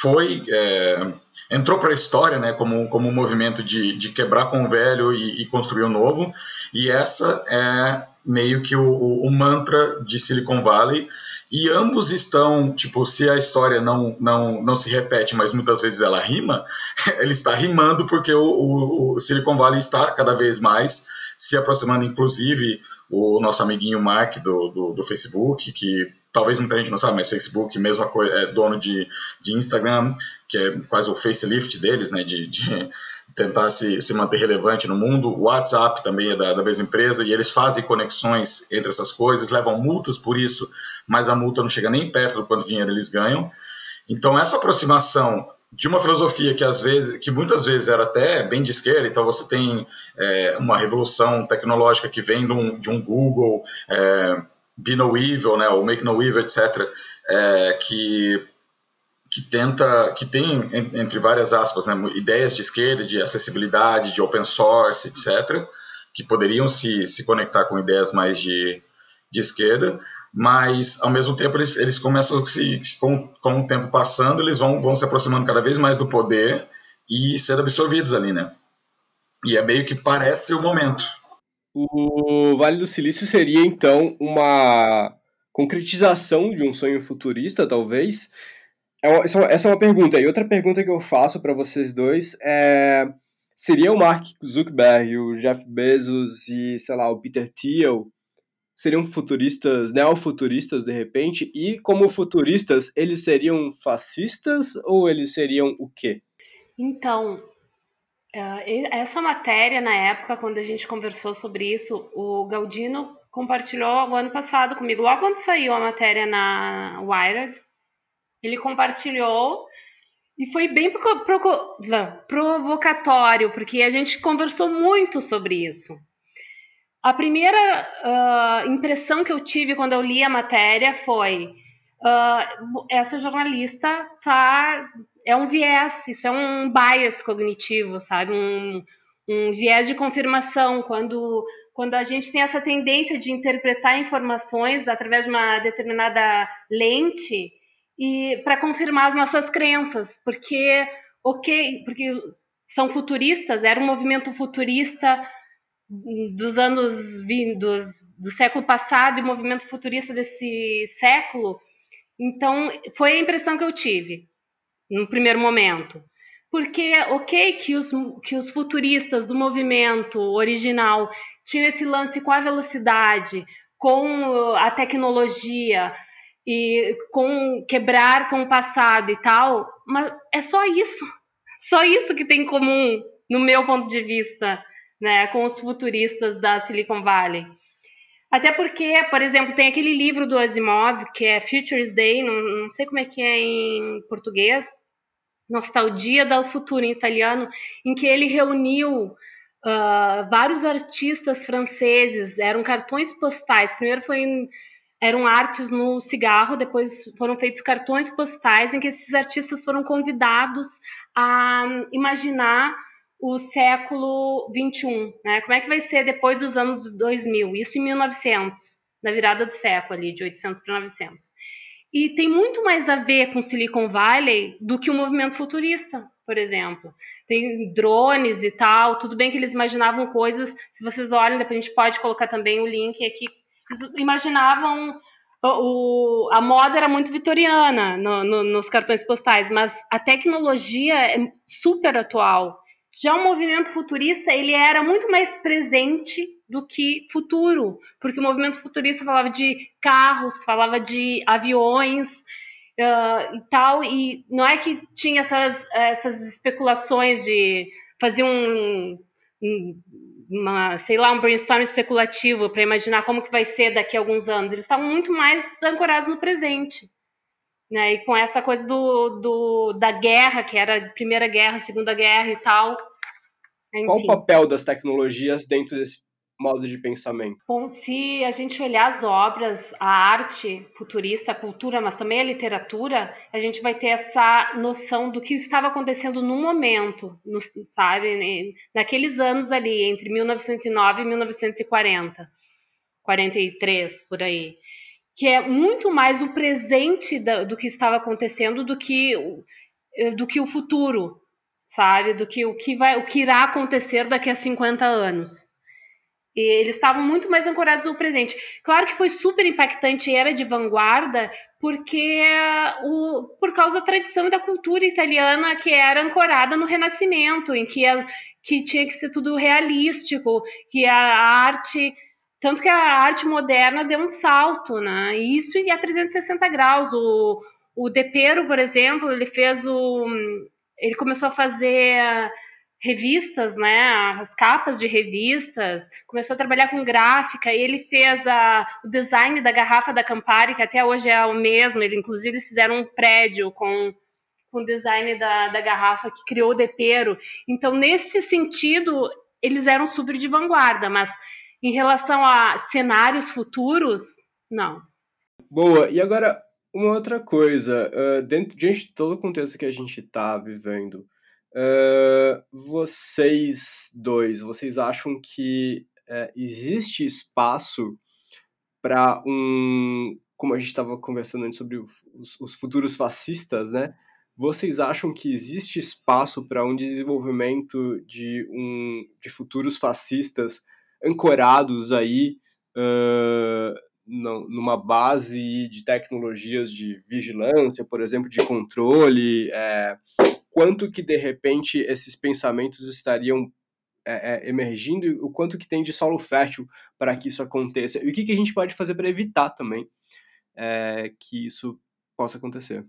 Speaker 3: foi é, entrou para a história né, como, como um movimento de, de quebrar com o velho e, e construir o novo, e essa é meio que o, o mantra de Silicon Valley, e ambos estão, tipo, se a história não, não, não se repete, mas muitas vezes ela rima, ele está rimando porque o, o, o Silicon Valley está cada vez mais se aproximando, inclusive o nosso amiguinho Mark do, do, do Facebook, que talvez muita gente não sabe, mas Facebook, mesma coisa, é dono de, de Instagram, que é quase o facelift deles, né, de, de tentar se, se manter relevante no mundo. O WhatsApp também é da, da mesma empresa e eles fazem conexões entre essas coisas, levam multas por isso, mas a multa não chega nem perto do quanto dinheiro eles ganham. Então essa aproximação de uma filosofia que às vezes, que muitas vezes era até bem de esquerda, então você tem é, uma revolução tecnológica que vem de um, de um Google, é, Be No Evil, né, ou Make No Evil, etc., é, que que tenta, que tem, entre várias aspas, né, ideias de esquerda, de acessibilidade, de open source, etc., que poderiam se, se conectar com ideias mais de, de esquerda, mas ao mesmo tempo eles, eles começam se, com, com o tempo passando, eles vão, vão se aproximando cada vez mais do poder e sendo absorvidos ali, né? E é meio que parece o momento.
Speaker 1: O Vale do Silício seria então uma concretização de um sonho futurista, talvez, é essa é uma pergunta. E outra pergunta que eu faço para vocês dois é: seria o Mark Zuckerberg, o Jeff Bezos e, sei lá, o Peter Thiel seriam futuristas, neofuturistas de repente? E como futuristas, eles seriam fascistas ou eles seriam o quê?
Speaker 2: Então, é, essa matéria, na época, quando a gente conversou sobre isso, o Galdino compartilhou o ano passado comigo, logo quando saiu a matéria na Wired, ele compartilhou e foi bem provocatório, porque a gente conversou muito sobre isso. A primeira uh, impressão que eu tive quando eu li a matéria foi: uh, essa jornalista tá é um viés, isso é um bias cognitivo, sabe? Um, um viés de confirmação quando quando a gente tem essa tendência de interpretar informações através de uma determinada lente, e para confirmar as nossas crenças, porque ok, porque são futuristas, era um movimento futurista dos anos vindos do século passado e movimento futurista desse século. Então, foi a impressão que eu tive no primeiro momento. Porque, ok, que os, que os futuristas do movimento original tinham esse lance com a velocidade, com a tecnologia, e com quebrar com o passado e tal, mas é só isso. Só isso que tem em comum, no meu ponto de vista, né, com os futuristas da Silicon Valley. Até porque, por exemplo, tem aquele livro do Asimov, que é Futures Day, não, não sei como é que é em português, Nostalgia do Futuro em italiano, em que ele reuniu uh, vários artistas franceses, eram cartões postais. Primeiro foi eram artes no cigarro, depois foram feitos cartões postais em que esses artistas foram convidados a imaginar o século 21, né? Como é que vai ser depois dos anos 2000? Isso em 1900, na virada do século ali, de 800 para 900. E tem muito mais a ver com Silicon Valley do que o movimento futurista, por exemplo. Tem drones e tal, tudo bem que eles imaginavam coisas, se vocês olham, depois a gente pode colocar também o link aqui imaginavam o, a moda era muito vitoriana no, no, nos cartões postais, mas a tecnologia é super atual. Já o movimento futurista ele era muito mais presente do que futuro, porque o movimento futurista falava de carros, falava de aviões uh, e tal, e não é que tinha essas, essas especulações de fazer um, um uma, sei lá, um brainstorm especulativo para imaginar como que vai ser daqui a alguns anos. Eles estavam muito mais ancorados no presente. Né? E com essa coisa do, do, da guerra, que era a Primeira Guerra, Segunda Guerra e tal.
Speaker 1: Enfim. Qual o papel das tecnologias dentro desse modo de pensamento?
Speaker 2: Bom, se a gente olhar as obras, a arte futurista, a cultura, mas também a literatura, a gente vai ter essa noção do que estava acontecendo no momento, no, sabe? Naqueles anos ali, entre 1909 e 1940, 43, por aí. Que é muito mais o presente da, do que estava acontecendo do que, do que o futuro, sabe? Do que o que, vai, o que irá acontecer daqui a 50 anos. E eles estavam muito mais ancorados no presente. Claro que foi super impactante e era de vanguarda, porque o, por causa da tradição e da cultura italiana que era ancorada no Renascimento, em que, a, que tinha que ser tudo realístico, que a arte tanto que a arte moderna deu um salto, né? Isso e a 360 graus. O, o Depero, por exemplo, ele fez o. Ele começou a fazer revistas, né, as capas de revistas, começou a trabalhar com gráfica, ele fez a, o design da garrafa da Campari, que até hoje é o mesmo, ele inclusive fizeram um prédio com, com o design da, da garrafa que criou o Depero. Então, nesse sentido, eles eram super de vanguarda, mas em relação a cenários futuros, não.
Speaker 1: Boa, e agora uma outra coisa, uh, dentro, diante de todo o contexto que a gente está vivendo, Uh, vocês dois, vocês acham que uh, existe espaço para um. Como a gente estava conversando antes sobre os, os, futuros fascistas, né? Vocês acham que existe espaço para um desenvolvimento de, um, de futuros fascistas ancorados aí uh, numa base de tecnologias de vigilância, por exemplo, de controle, é, quanto que de repente esses pensamentos estariam é, é, emergindo e o quanto que tem de solo fértil para que isso aconteça e o que, que a gente pode fazer para evitar também é, que isso possa acontecer.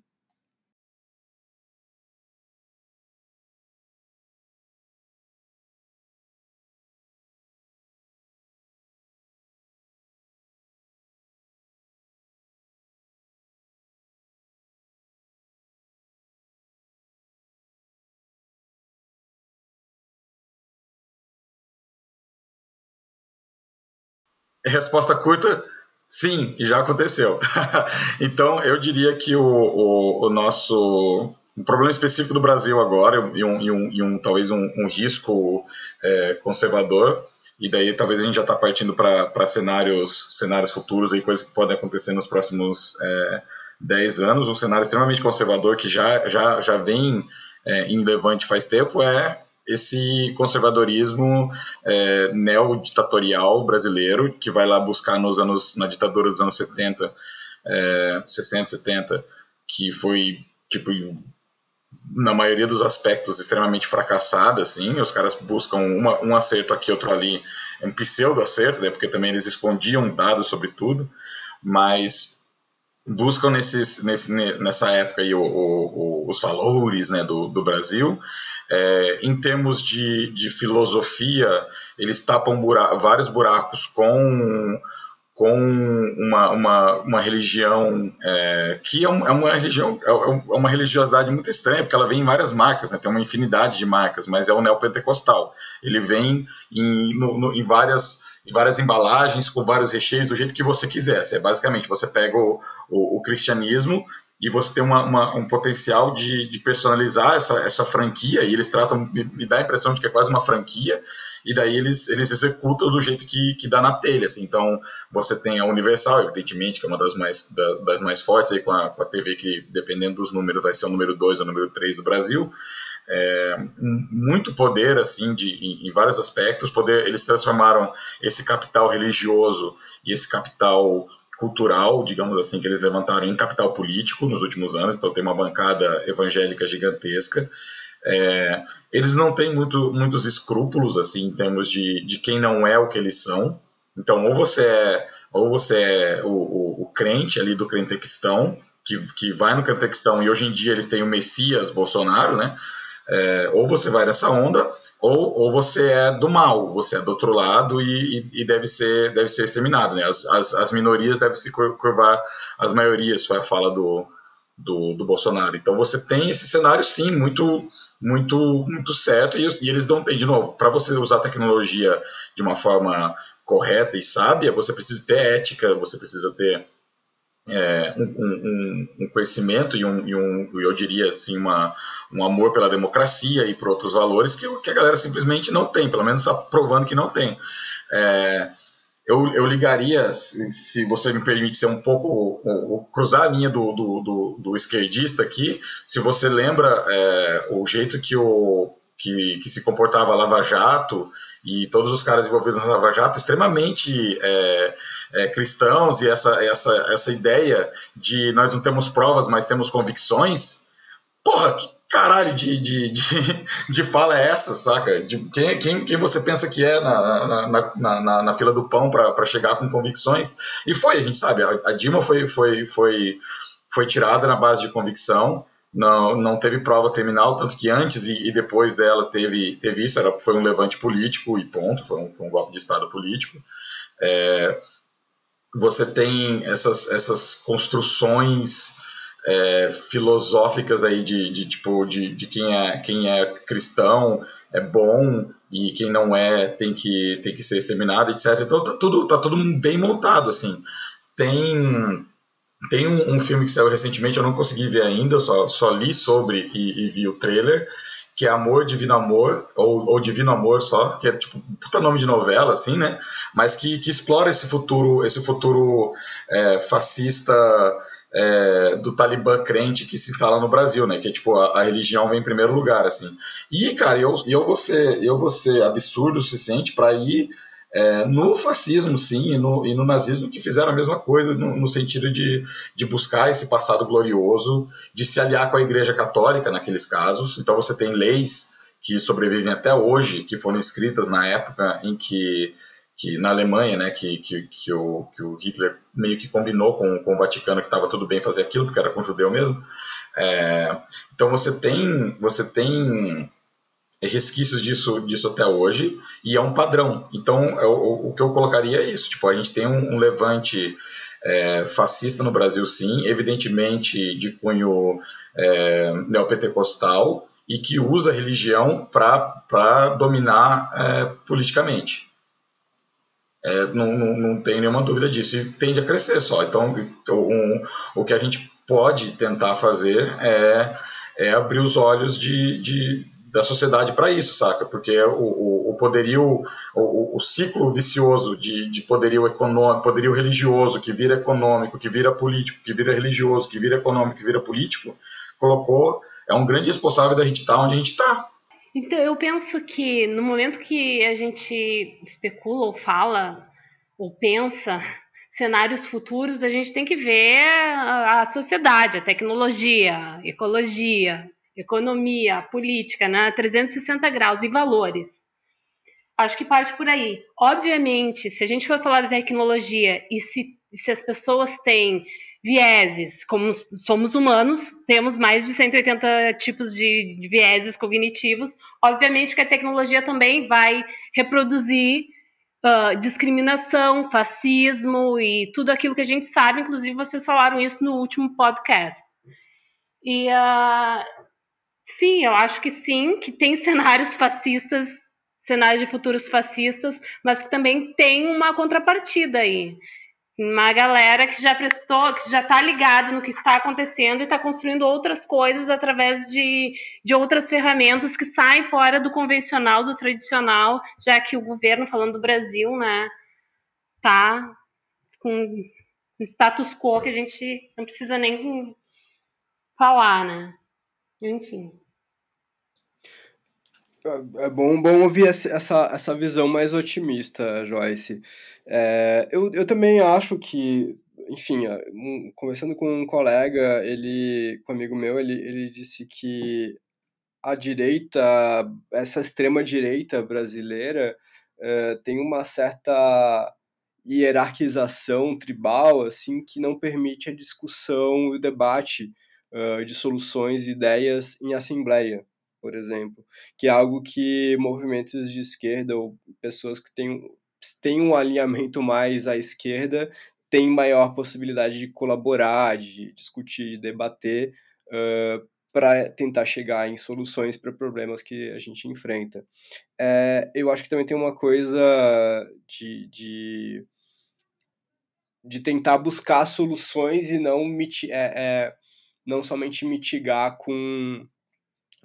Speaker 3: Resposta curta, sim, já aconteceu. então, eu diria que o, o, o nosso um problema específico do Brasil agora e um, e um, e um talvez um, um risco é, conservador e daí talvez a gente já está partindo para cenários cenários futuros e coisas que podem acontecer nos próximos é, 10 anos um cenário extremamente conservador que já já já vem é, em levante faz tempo é esse conservadorismo é, neoditatorial brasileiro que vai lá buscar nos anos na ditadura dos anos 70, é, 60, 70, que foi tipo na maioria dos aspectos extremamente fracassada, assim, os caras buscam uma, um acerto aqui, outro ali, um pseudo acerto, né, porque também eles escondiam dados sobre tudo, mas buscam nesses, nesse, nessa época aí o, o, os valores né, do, do Brasil é, em termos de, de filosofia, eles tapam vários buracos com, com uma, uma, uma religião é, que é, um, é, uma religião é, é uma religiosidade muito estranha, porque ela vem em várias marcas, né? tem uma infinidade de marcas, mas é o neopentecostal. Ele vem em, no, no, em várias em várias embalagens, com vários recheios, do jeito que você quiser. É basicamente, você pega o, o, o cristianismo e você tem uma, uma, um potencial de, de, personalizar essa, essa franquia, e eles tratam, me, me, dá a impressão de que é quase uma franquia, e daí eles, eles executam do jeito que, que dá na telha. Assim. Então, você tem a Universal, evidentemente, que é uma das mais, da, das mais fortes, aí com, a, com a TV que, dependendo dos números, vai ser o número 2 ou o número 3 do Brasil. É, muito poder assim de, em, em, vários aspectos poder eles transformaram esse capital religioso e esse capital cultural, digamos assim, que eles levantaram em capital político nos últimos anos, então tem uma bancada evangélica gigantesca. É, eles não têm muito, muitos escrúpulos assim em termos de, de quem não é o que eles são. Então, ou você é, ou você é o, o, o crente ali do Crentequistão, que, que vai no Crentequistão e hoje em dia eles têm o Messias Bolsonaro, né? É, ou você vai nessa onda, ou, ou você é do mal, você é do outro lado e, e, e deve, ser, deve ser exterminado. Né? As, as, as, minorias devem se curvar as maiorias, foi a fala do, do, do, Bolsonaro. Então você tem esse cenário, sim, muito muito muito certo, e, e eles dão, de novo, para você usar a tecnologia de uma forma correta e sábia, você precisa ter ética, você precisa ter é, um, um, um, conhecimento e um, e um, eu diria assim, uma, um amor pela democracia e por outros valores que, que a galera simplesmente não tem, pelo menos está provando que não tem. É, eu, eu ligaria, se, se, você me permite ser um pouco, cruzar a linha do, do, do, do esquerdista aqui, se você lembra é, o jeito que, o, que, que se comportava a Lava Jato e todos os caras envolvidos na Lava Jato, extremamente é, é, cristãos e essa, essa, essa ideia de nós não temos provas, mas temos convicções, porra, que, caralho de, de, de, de, fala é essa, saca? De quem, quem, quem você pensa que é na, na, na, na, na fila do pão para chegar com convicções? E foi, a gente sabe, a, a Dilma foi, foi, foi, foi tirada na base de convicção, não, não teve prova criminal, tanto que antes e, e, depois dela teve, teve isso, era, foi um levante político e ponto, foi um, foi um golpe de Estado político. É, você tem essas, essas construções é, filosóficas aí de, de tipo de, de quem é quem é cristão é bom e quem não é tem que tem que ser exterminado etc então tá tudo tá tudo bem montado assim. Tem tem um, um, filme que saiu recentemente, eu não consegui ver ainda, só, só li sobre e, e, vi o trailer, que é Amor, Divino Amor, ou, ou Divino Amor só, que é tipo puta nome de novela, assim, né? Mas que, que explora esse futuro, esse futuro é, fascista é, do Talibã crente que se instala no Brasil, né? Que é tipo, a, a, religião vem em primeiro lugar, assim. E, cara, eu, eu, vou, ser, eu vou ser absurdo o suficiente para ir é, no fascismo, sim, e no, e no, nazismo, que fizeram a mesma coisa no, no, sentido de, de buscar esse passado glorioso, de se aliar com a Igreja Católica naqueles casos. Então você tem leis que sobrevivem até hoje, que foram escritas na época em que, que na Alemanha, né, que, que, que, o, que o Hitler meio que combinou com, com o Vaticano que estava tudo bem fazer aquilo, porque era com judeu mesmo. É, então você tem, você tem resquícios disso, disso até hoje, e é um padrão. Então, é o, o que eu colocaria é isso. Tipo, a gente tem um, um levante é, fascista no Brasil, sim, evidentemente de cunho é, neopentecostal, e que usa a religião para dominar é, politicamente. É, não, não, não tem nenhuma dúvida disso. E tende a crescer só. Então, um, o que a gente pode tentar fazer é, é abrir os olhos de, de da sociedade para isso, saca? Porque o, o, o poderio, o, o, ciclo vicioso de, de poderio econômico, poderio religioso, que vira econômico, que vira político, que vira religioso, que vira econômico, que vira político, colocou, é um grande responsável da gente estar tá onde a gente está.
Speaker 2: Então, eu penso que no momento que a gente especula ou fala ou pensa cenários futuros, a gente tem que ver a sociedade, a tecnologia, a ecologia, economia, política, né? 360 graus e valores. Acho que parte por aí. Obviamente, se a gente for falar de tecnologia e se, se as pessoas têm vieses, como somos humanos, temos mais de 180 tipos de, vieses cognitivos, obviamente que a tecnologia também vai reproduzir uh, discriminação, fascismo e tudo aquilo que a gente sabe, inclusive vocês falaram isso no último podcast. E Sim, eu acho que sim, que tem cenários fascistas, cenários de futuros fascistas, mas que também tem uma contrapartida aí. Uma galera que já prestou, que já está ligado no que está acontecendo e está construindo outras coisas através de, de outras ferramentas que saem fora do convencional, do tradicional, já que o governo, falando do Brasil, né, tá com um status quo que a gente não precisa nem falar, né? Enfim.
Speaker 1: É, é bom, bom ouvir essa, essa visão mais otimista, Joyce. É, eu, eu também acho que, enfim, um, conversando com um colega, ele, com um amigo meu, ele, ele disse que a direita, essa extrema direita brasileira, é, tem uma certa hierarquização tribal, assim, que não permite a discussão e o debate uh, de soluções e ideias em assembleia, por exemplo, que é algo que movimentos de esquerda ou pessoas que têm, têm um alinhamento mais à esquerda têm maior possibilidade de colaborar, de discutir, de debater uh, para tentar chegar em soluções para problemas que a gente enfrenta. É, eu acho que também tem uma coisa de, de, de tentar buscar soluções e não é, é, não somente mitigar com,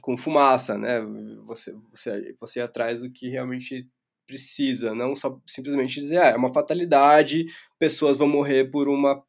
Speaker 1: com fumaça, né? Você, você, você atrás do que realmente precisa, não só simplesmente dizer, ah, é uma fatalidade, pessoas vão morrer por uma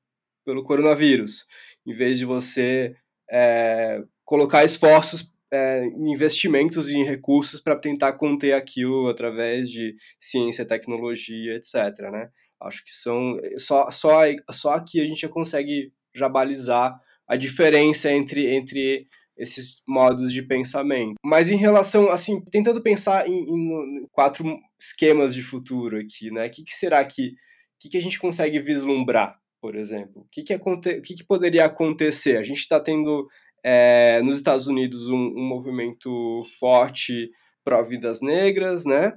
Speaker 1: pelo coronavírus, em vez de você é, colocar esforços é, investimentos em recursos para tentar conter aquilo através de ciência, tecnologia, etc. Né? Acho que são só só só aqui a gente já consegue já balizar a diferença entre, entre esses modos de pensamento. Mas em relação, assim, tentando pensar em, em quatro esquemas de futuro aqui, né? O que, que será que, que, que a gente consegue vislumbrar, por exemplo? O que, que, aconte, que, que poderia acontecer? A gente está tendo é, nos Estados Unidos um, um movimento forte pró-vidas negras, né?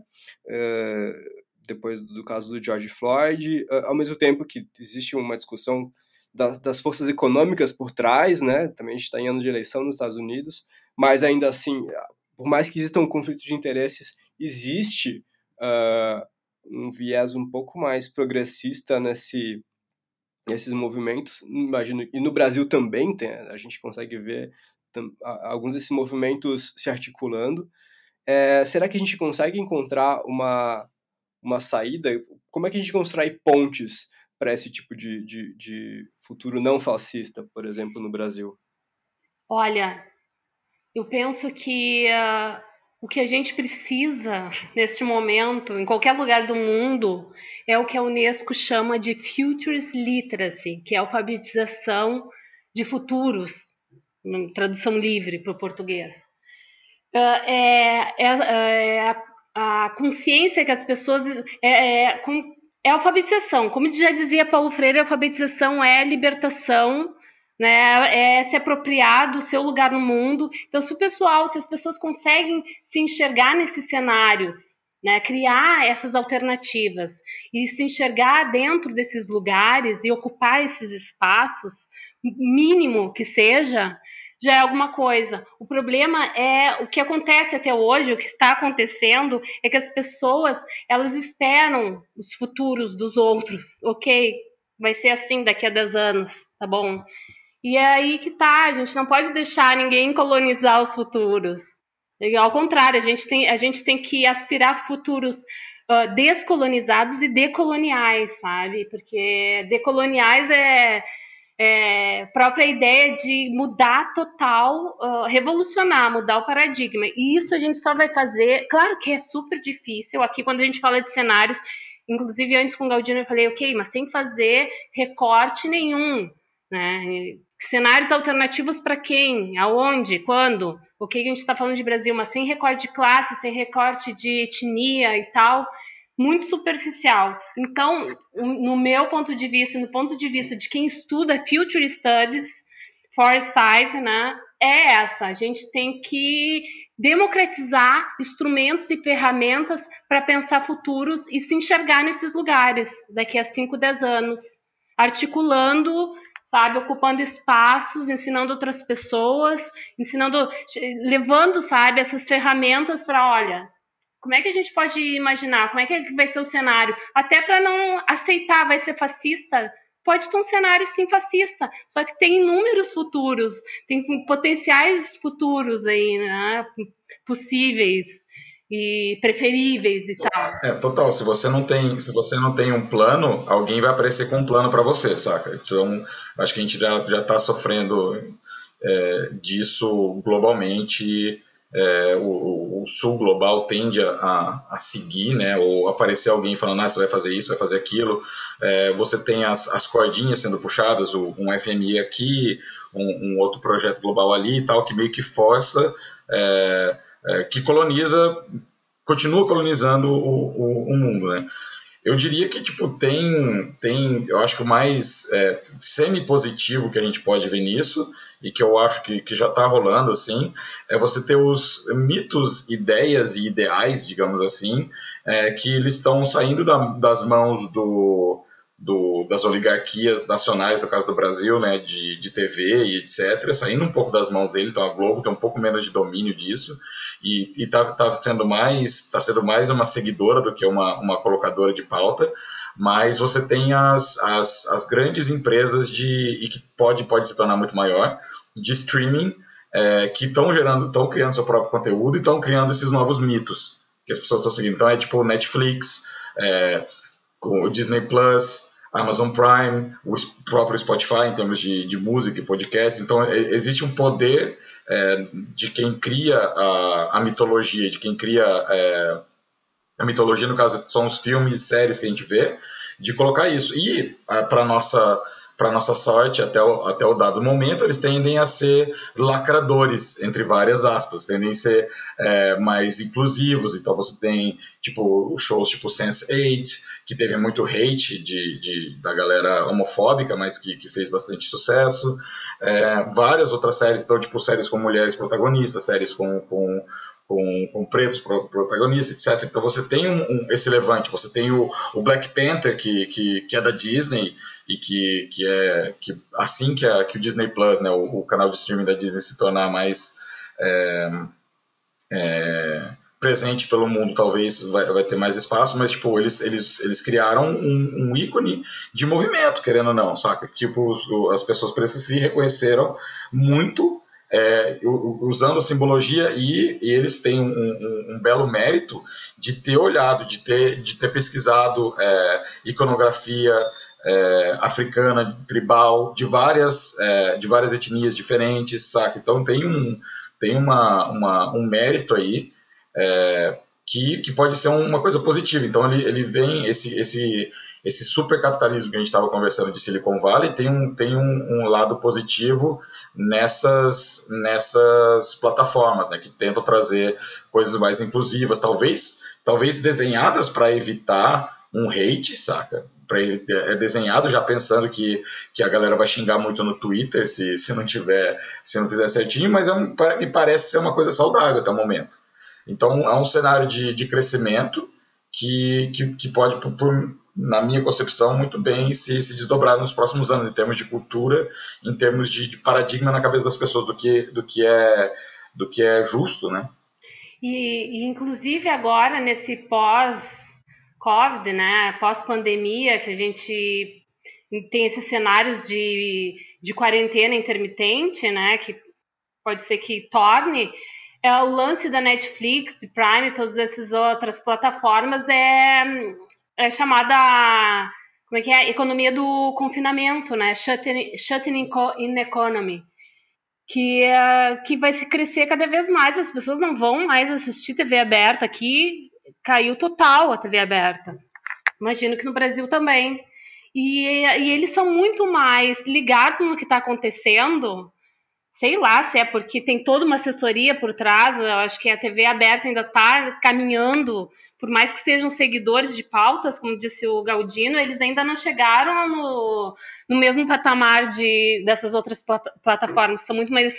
Speaker 1: É, depois do caso do George Floyd, ao mesmo tempo que existe uma discussão das, das forças econômicas por trás, né? Também a gente está em ano de eleição nos Estados Unidos, mas ainda assim, por mais que exista um conflito de interesses, existe uh, um viés um pouco mais progressista nesse nesses movimentos, imagino, e no Brasil também tem, a gente consegue ver alguns desses movimentos se articulando. É, será que a gente consegue encontrar uma, uma saída? Como é que a gente constrói pontes para esse tipo de, de, de futuro não fascista, por exemplo, no Brasil?
Speaker 2: Olha, eu penso que uh, o que a gente precisa neste momento, em qualquer lugar do mundo, é o que a Unesco chama de Futures Literacy, que é a alfabetização de futuros, tradução livre para o português. Uh, é, é, é a, consciência que as pessoas. É, é, é alfabetização. Como já dizia Paulo Freire, alfabetização é libertação, né? É se apropriar do seu lugar no mundo. Então, se o pessoal, se as pessoas conseguem se enxergar nesses cenários, né? Criar essas alternativas e se enxergar dentro desses lugares e ocupar esses espaços, mínimo que seja, já é alguma coisa. O problema é o que acontece até hoje, o que está acontecendo é que as pessoas elas esperam os futuros dos outros, ok? Vai ser assim daqui a 10 anos, tá bom? E é aí que tá, a gente não pode deixar ninguém colonizar os futuros. Ao contrário, a gente tem, a gente tem que aspirar futuros uh, descolonizados e decoloniais, sabe? Porque decoloniais é é, própria ideia de mudar total, uh, revolucionar, mudar o paradigma. E isso a gente só vai fazer. Claro que é super difícil. Aqui, quando a gente fala de cenários, inclusive antes com o Galdino eu falei, ok, mas sem fazer recorte nenhum. Né? Cenários alternativos para quem? Aonde? Quando? O que a gente está falando de Brasil, mas sem recorte de classe, sem recorte de etnia e tal muito superficial. Então, no meu ponto de vista, no ponto de vista de quem estuda Future Studies, Foresight, né, é essa. A gente tem que democratizar instrumentos e ferramentas para pensar futuros e se enxergar nesses lugares daqui a 5, 10 anos, articulando, sabe, ocupando espaços, ensinando outras pessoas, ensinando, levando, sabe, essas ferramentas para, olha, como é que a gente pode imaginar? Como é que vai ser o cenário? Até para não aceitar, vai ser fascista. Pode ter um cenário sim fascista, só que tem inúmeros futuros, tem potenciais futuros aí, né? Possíveis e preferíveis e tal.
Speaker 3: É, total. Se você não tem, se você não tem um plano, alguém vai aparecer com um plano para você, saca? Então, acho que a gente já já está sofrendo é, disso globalmente é, o, o, sul global tende a, a, seguir, né, ou aparecer alguém falando, ah, você vai fazer isso, vai fazer aquilo, é, você tem as, as cordinhas sendo puxadas, um FMI aqui, um, um, outro projeto global ali e tal, que meio que força, é, é que coloniza, continua colonizando o, o, o mundo, né. Eu diria que tipo tem tem eu acho que o mais é, semi positivo que a gente pode ver nisso e que eu acho que, que já está rolando assim, é você ter os mitos, ideias e ideais, digamos assim, é, que eles estão saindo da, das mãos do, do, das oligarquias nacionais, no caso do Brasil, né, de, de TV e etc., saindo um pouco das mãos dele, então a Globo tem um pouco menos de domínio disso, e está tá sendo, mais, tá sendo mais uma seguidora do que uma, uma colocadora de pauta, mas você tem as, as, as grandes empresas de, e que pode, pode se tornar muito maior, de streaming é, que estão gerando, estão criando seu próprio conteúdo e estão criando esses novos mitos que as pessoas estão seguindo. Então é tipo Netflix, é, o Disney Plus, Amazon Prime, o próprio Spotify em termos de, de música e podcast. Então é, existe um poder é, de quem cria a, a, mitologia, de quem cria é, a mitologia, no caso, são os filmes, séries que a gente vê, de colocar isso. E para nossa para nossa sorte, até o, até o dado momento, eles tendem a ser lacradores, entre várias aspas, tendem a ser é, mais inclusivos. Então você tem tipo shows tipo Sense8, que teve muito hate de, de da galera homofóbica, mas que, que fez bastante sucesso. É, várias outras séries, então tipo séries com mulheres protagonistas, séries com, com com, com pretos protagonistas, etc. Então você tem um, um, esse levante, você tem o, o Black Panther, que, que, que, é da Disney, e que, que é que assim que, a, que o Disney Plus, né, o, o, canal de streaming da Disney se tornar mais é, é, presente pelo mundo, talvez vai, vai ter mais espaço, mas tipo, eles, eles, eles criaram um, um ícone de movimento, querendo ou não, saca? Tipo, as pessoas precisam se reconheceram muito é, usando simbologia e, e eles têm um, um, um, belo mérito de ter olhado, de ter, de ter pesquisado é, iconografia é, africana, tribal, de várias, é, de várias etnias diferentes, saca? Então tem um, tem uma, uma um mérito aí é, que, que pode ser uma coisa positiva. Então ele, ele vem, esse, esse, esse supercapitalismo que a gente estava conversando de Silicon Valley tem um, tem um, um lado positivo nessas, nessas plataformas, né, que tentam trazer coisas mais inclusivas, talvez, talvez desenhadas para evitar um hate, saca? Pra, é desenhado já pensando que, que a galera vai xingar muito no Twitter se, se não tiver se não fizer certinho, mas é um, me parece ser uma coisa saudável até o momento. Então é um cenário de, de crescimento que, que, que pode, por, por, na minha concepção, muito bem se, se desdobrar nos próximos anos, em termos de cultura, em termos de, de, paradigma na cabeça das pessoas do que, do que, é, do que é justo, né?
Speaker 2: E, e inclusive agora, nesse pós-Covid, né, pós-pandemia, que a gente tem esses cenários de, de quarentena intermitente, né, que pode ser que torne é o lance da Netflix, Prime, todas essas outras plataformas é é chamada como é que é? Economia do confinamento, né? Shutting, shutting in economy. Que, uh, que vai se crescer cada vez mais. As pessoas não vão mais assistir TV aberta aqui. Caiu total a TV aberta. Imagino que no Brasil também. E, e eles são muito mais ligados no que está acontecendo. Sei lá se é porque tem toda uma assessoria por trás. Eu acho que a TV aberta ainda está caminhando por mais que sejam seguidores de pautas, como disse o Galdino, eles ainda não chegaram no, no mesmo patamar de, dessas outras plat plataformas, são muito mais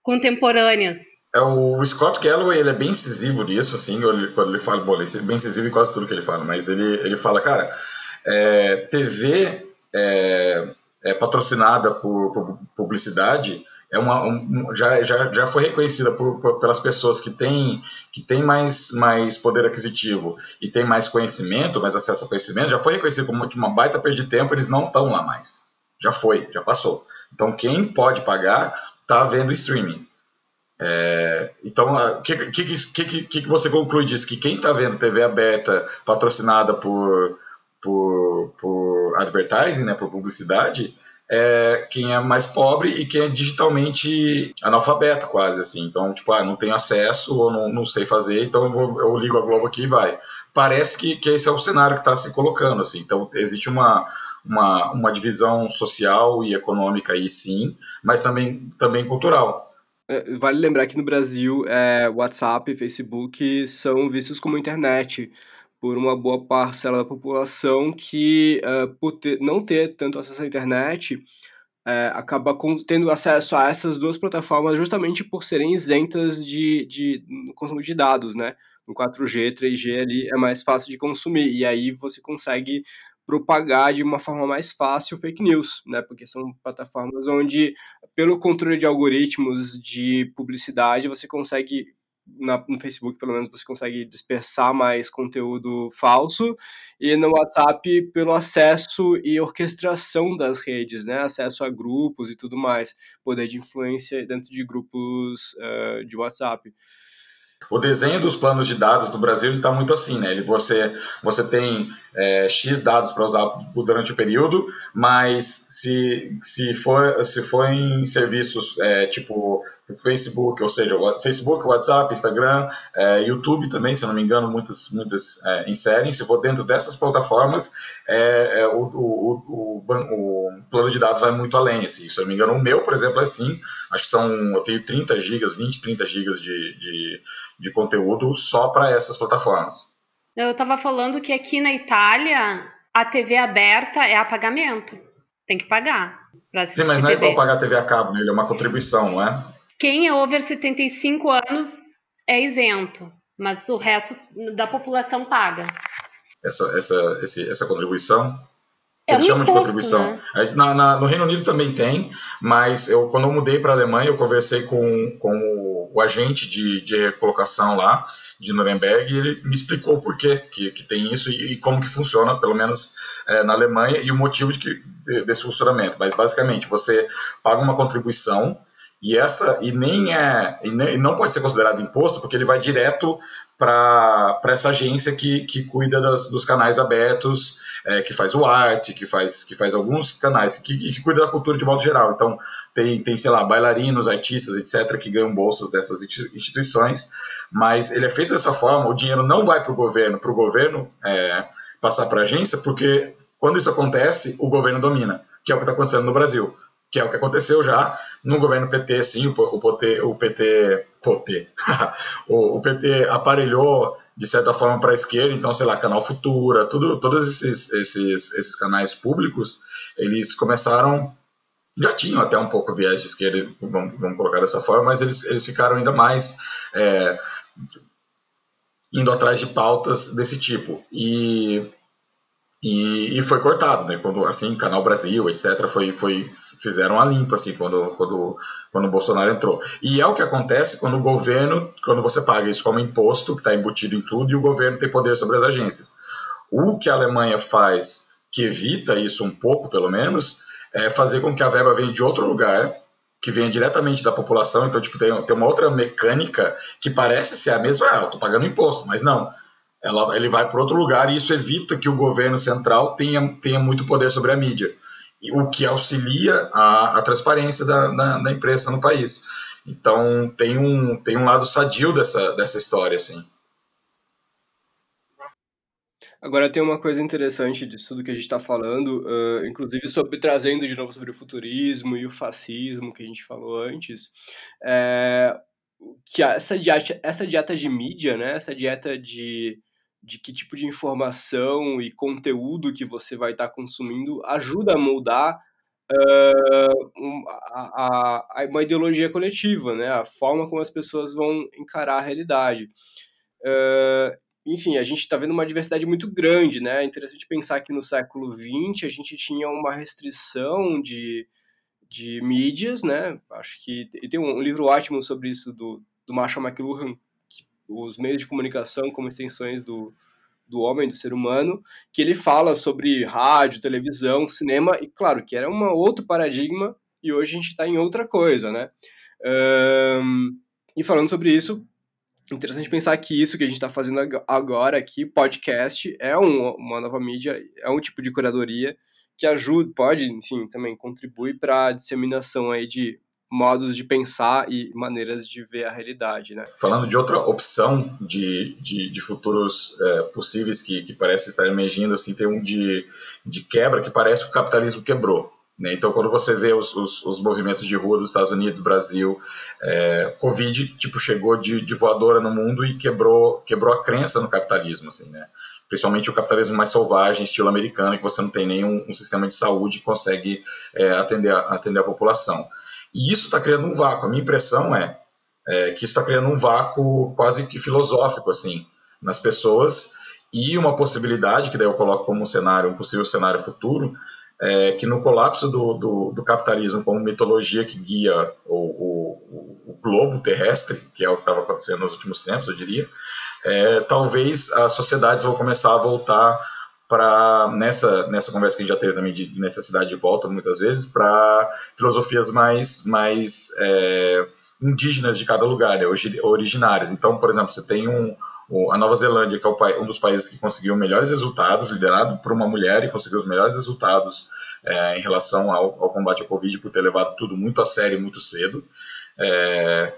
Speaker 2: contemporâneas.
Speaker 3: É, o Scott Galloway ele é bem incisivo nisso, assim, quando ele fala, bom, ele é bem incisivo em quase tudo que ele fala, mas ele, ele fala, cara, é, TV é, é patrocinada por, por publicidade é uma, um, já, já, já foi reconhecida por, por, pelas pessoas que têm, que têm mais, mais poder aquisitivo e têm mais conhecimento, mais acesso ao conhecimento, já foi reconhecido como uma baita perda de tempo, eles não estão lá mais. Já foi, já passou. Então, quem pode pagar está vendo streaming. É, então, o que, que, que, que, você conclui disso? Que quem está vendo TV aberta patrocinada por, por, por advertising, né, por publicidade, é quem é mais pobre e quem é digitalmente analfabeto, quase assim. Então, tipo, ah, não tenho acesso ou não, não sei fazer, então eu, vou, eu ligo a Globo aqui e vai. Parece que, que esse é o cenário que está se colocando, assim. Então, existe uma, uma, uma divisão social e econômica aí, sim, mas também, também cultural.
Speaker 1: É, vale lembrar que no Brasil, é, WhatsApp e Facebook são vistos como internet por uma boa parcela da população que, uh, por ter, não ter tanto acesso à internet, uh, acaba com, tendo acesso a essas duas plataformas justamente por serem isentas de, de consumo de dados, né? No 4G, 3G ali é mais fácil de consumir, e aí você consegue propagar de uma forma mais fácil fake news, né? Porque são plataformas onde, pelo controle de algoritmos de publicidade, você consegue na, no Facebook, pelo menos, você consegue dispersar mais conteúdo falso, e no WhatsApp, pelo acesso e orquestração das redes, né? Acesso a grupos e tudo mais, poder de influência dentro de grupos uh, de WhatsApp.
Speaker 3: O desenho dos planos de dados do Brasil está muito assim, né? Ele, você, você tem é, X dados para usar durante o período, mas se, se, for, se for em serviços é, tipo Facebook, ou seja, Facebook, WhatsApp, Instagram, é, YouTube também, se não me engano, muitas, muitas é, inserem. Se for dentro dessas plataformas, é, é o, o, o, o, plano de dados vai muito além. Assim. Se eu não me engano, o meu, por exemplo, é assim. Acho que são, eu tenho 30 gigas, 20, 30 gigas de, de, de conteúdo só para essas plataformas.
Speaker 2: Eu estava falando que aqui na Itália a TV aberta é a pagamento. Tem que pagar.
Speaker 3: Sim, mas não é igual pagar a TV a cabo, né? ele é uma contribuição, não é?
Speaker 2: Quem é over 75 anos é isento, mas o resto da população paga.
Speaker 3: Essa, essa, esse, essa contribuição? É Eles chamam de contribuição. Né? Na, na, no Reino Unido também tem, mas eu, quando eu mudei para a Alemanha, eu conversei com, com o, o agente de, de recolocação lá, de Nuremberg, e ele me explicou por quê que, que tem isso e, e como que funciona, pelo menos é, na Alemanha, e o motivo de que, de, desse funcionamento. Mas, basicamente, você paga uma contribuição e essa e nem é e, nem, não pode ser considerado imposto porque ele vai direto para essa agência que, que cuida das, dos canais abertos, é, que faz o arte, que faz, que faz alguns canais, que, que cuida da cultura de modo geral. Então, tem, tem, sei lá, bailarinos, artistas, etc., que ganham bolsas dessas instituições, mas ele é feito dessa forma, o dinheiro não vai para o governo, para o governo é, passar para a agência, porque quando isso acontece, o governo domina, que é o que está acontecendo no Brasil que é o que aconteceu já no governo PT, sim, o, o PT, o PT, PT, o, o PT aparelhou de certa forma para a esquerda, então sei lá, Canal Futura, tudo, todos esses, esses, esses canais públicos, eles começaram já tinham até um pouco viés de esquerda, vamos, vamos colocar dessa forma, mas eles, eles ficaram ainda mais é, indo atrás de pautas desse tipo. E e, e, foi cortado, né? Quando assim, Canal Brasil, etc, foi, foi fizeram a limpa assim quando quando quando o Bolsonaro entrou. E é o que acontece quando o governo, quando você paga isso como imposto, que está embutido em tudo, e o governo tem poder sobre as agências. O que a Alemanha faz, que evita isso um pouco, pelo menos, é fazer com que a verba venha de outro lugar, que venha diretamente da população. Então, tipo, tem, tem uma outra mecânica que parece ser a mesma. Ah, eu tô pagando imposto, mas não ela, ele vai para outro lugar e isso evita que o governo central tenha, tenha muito poder sobre a mídia, o que auxilia a, a transparência da, da, da, imprensa no país. Então tem um, tem um lado sadio dessa, dessa história, assim.
Speaker 1: Agora tem uma coisa interessante disso tudo que a gente está falando, uh, inclusive sobre trazendo de novo sobre o futurismo e o fascismo que a gente falou antes, é, que essa dieta, essa dieta de mídia, né, essa dieta de de que tipo de informação e conteúdo que você vai estar tá consumindo ajuda a moldar uh, a, a, uma ideologia coletiva, né? A forma como as pessoas vão encarar a realidade. Uh, enfim, a gente está vendo uma diversidade muito grande, né? É interessante pensar que no século XX a gente tinha uma restrição de, de mídias, né? Acho que e tem um livro ótimo sobre isso do, do Marshall McLuhan, os meios de comunicação como extensões do, do homem, do ser humano, que ele fala sobre rádio, televisão, cinema, e claro que era um outro paradigma, e hoje a gente está em outra coisa, né? Um, e falando sobre isso, interessante pensar que isso que a gente está fazendo agora aqui, podcast, é um, uma nova mídia, é um tipo de curadoria que ajuda, pode, enfim, também contribui para a disseminação aí de modos de pensar e maneiras de ver a realidade, né?
Speaker 3: Falando de outra opção de, de, de futuros é, possíveis que, que parece estar emergindo, assim, tem um de, de quebra que parece que o capitalismo quebrou. Né? Então, quando você vê os, os, os, movimentos de rua dos Estados Unidos, Brasil, é, Covid, tipo, chegou de, de voadora no mundo e quebrou, quebrou a crença no capitalismo, assim, né? principalmente o capitalismo mais selvagem, estilo americano, que você não tem nenhum um sistema de saúde que consegue é, atender, a, atender a população. E isso está criando um vácuo. A minha impressão é, é que isso está criando um vácuo quase que filosófico assim nas pessoas e uma possibilidade que daí eu coloco como um cenário, um possível cenário futuro, é que no colapso do, do, do capitalismo como mitologia que guia o, o, o, globo terrestre, que é o que estava acontecendo nos últimos tempos, eu diria, é, talvez as sociedades vão começar a voltar para nessa nessa conversa que a gente já teve também de necessidade de volta muitas vezes para filosofias mais mais é, indígenas de cada lugar, né, originárias. Então, por exemplo, você tem um, a Nova Zelândia, que é um dos países que conseguiu melhores resultados, liderado por uma mulher e conseguiu os melhores resultados é, em relação ao, ao, combate ao Covid, por ter levado tudo muito a sério muito cedo. É,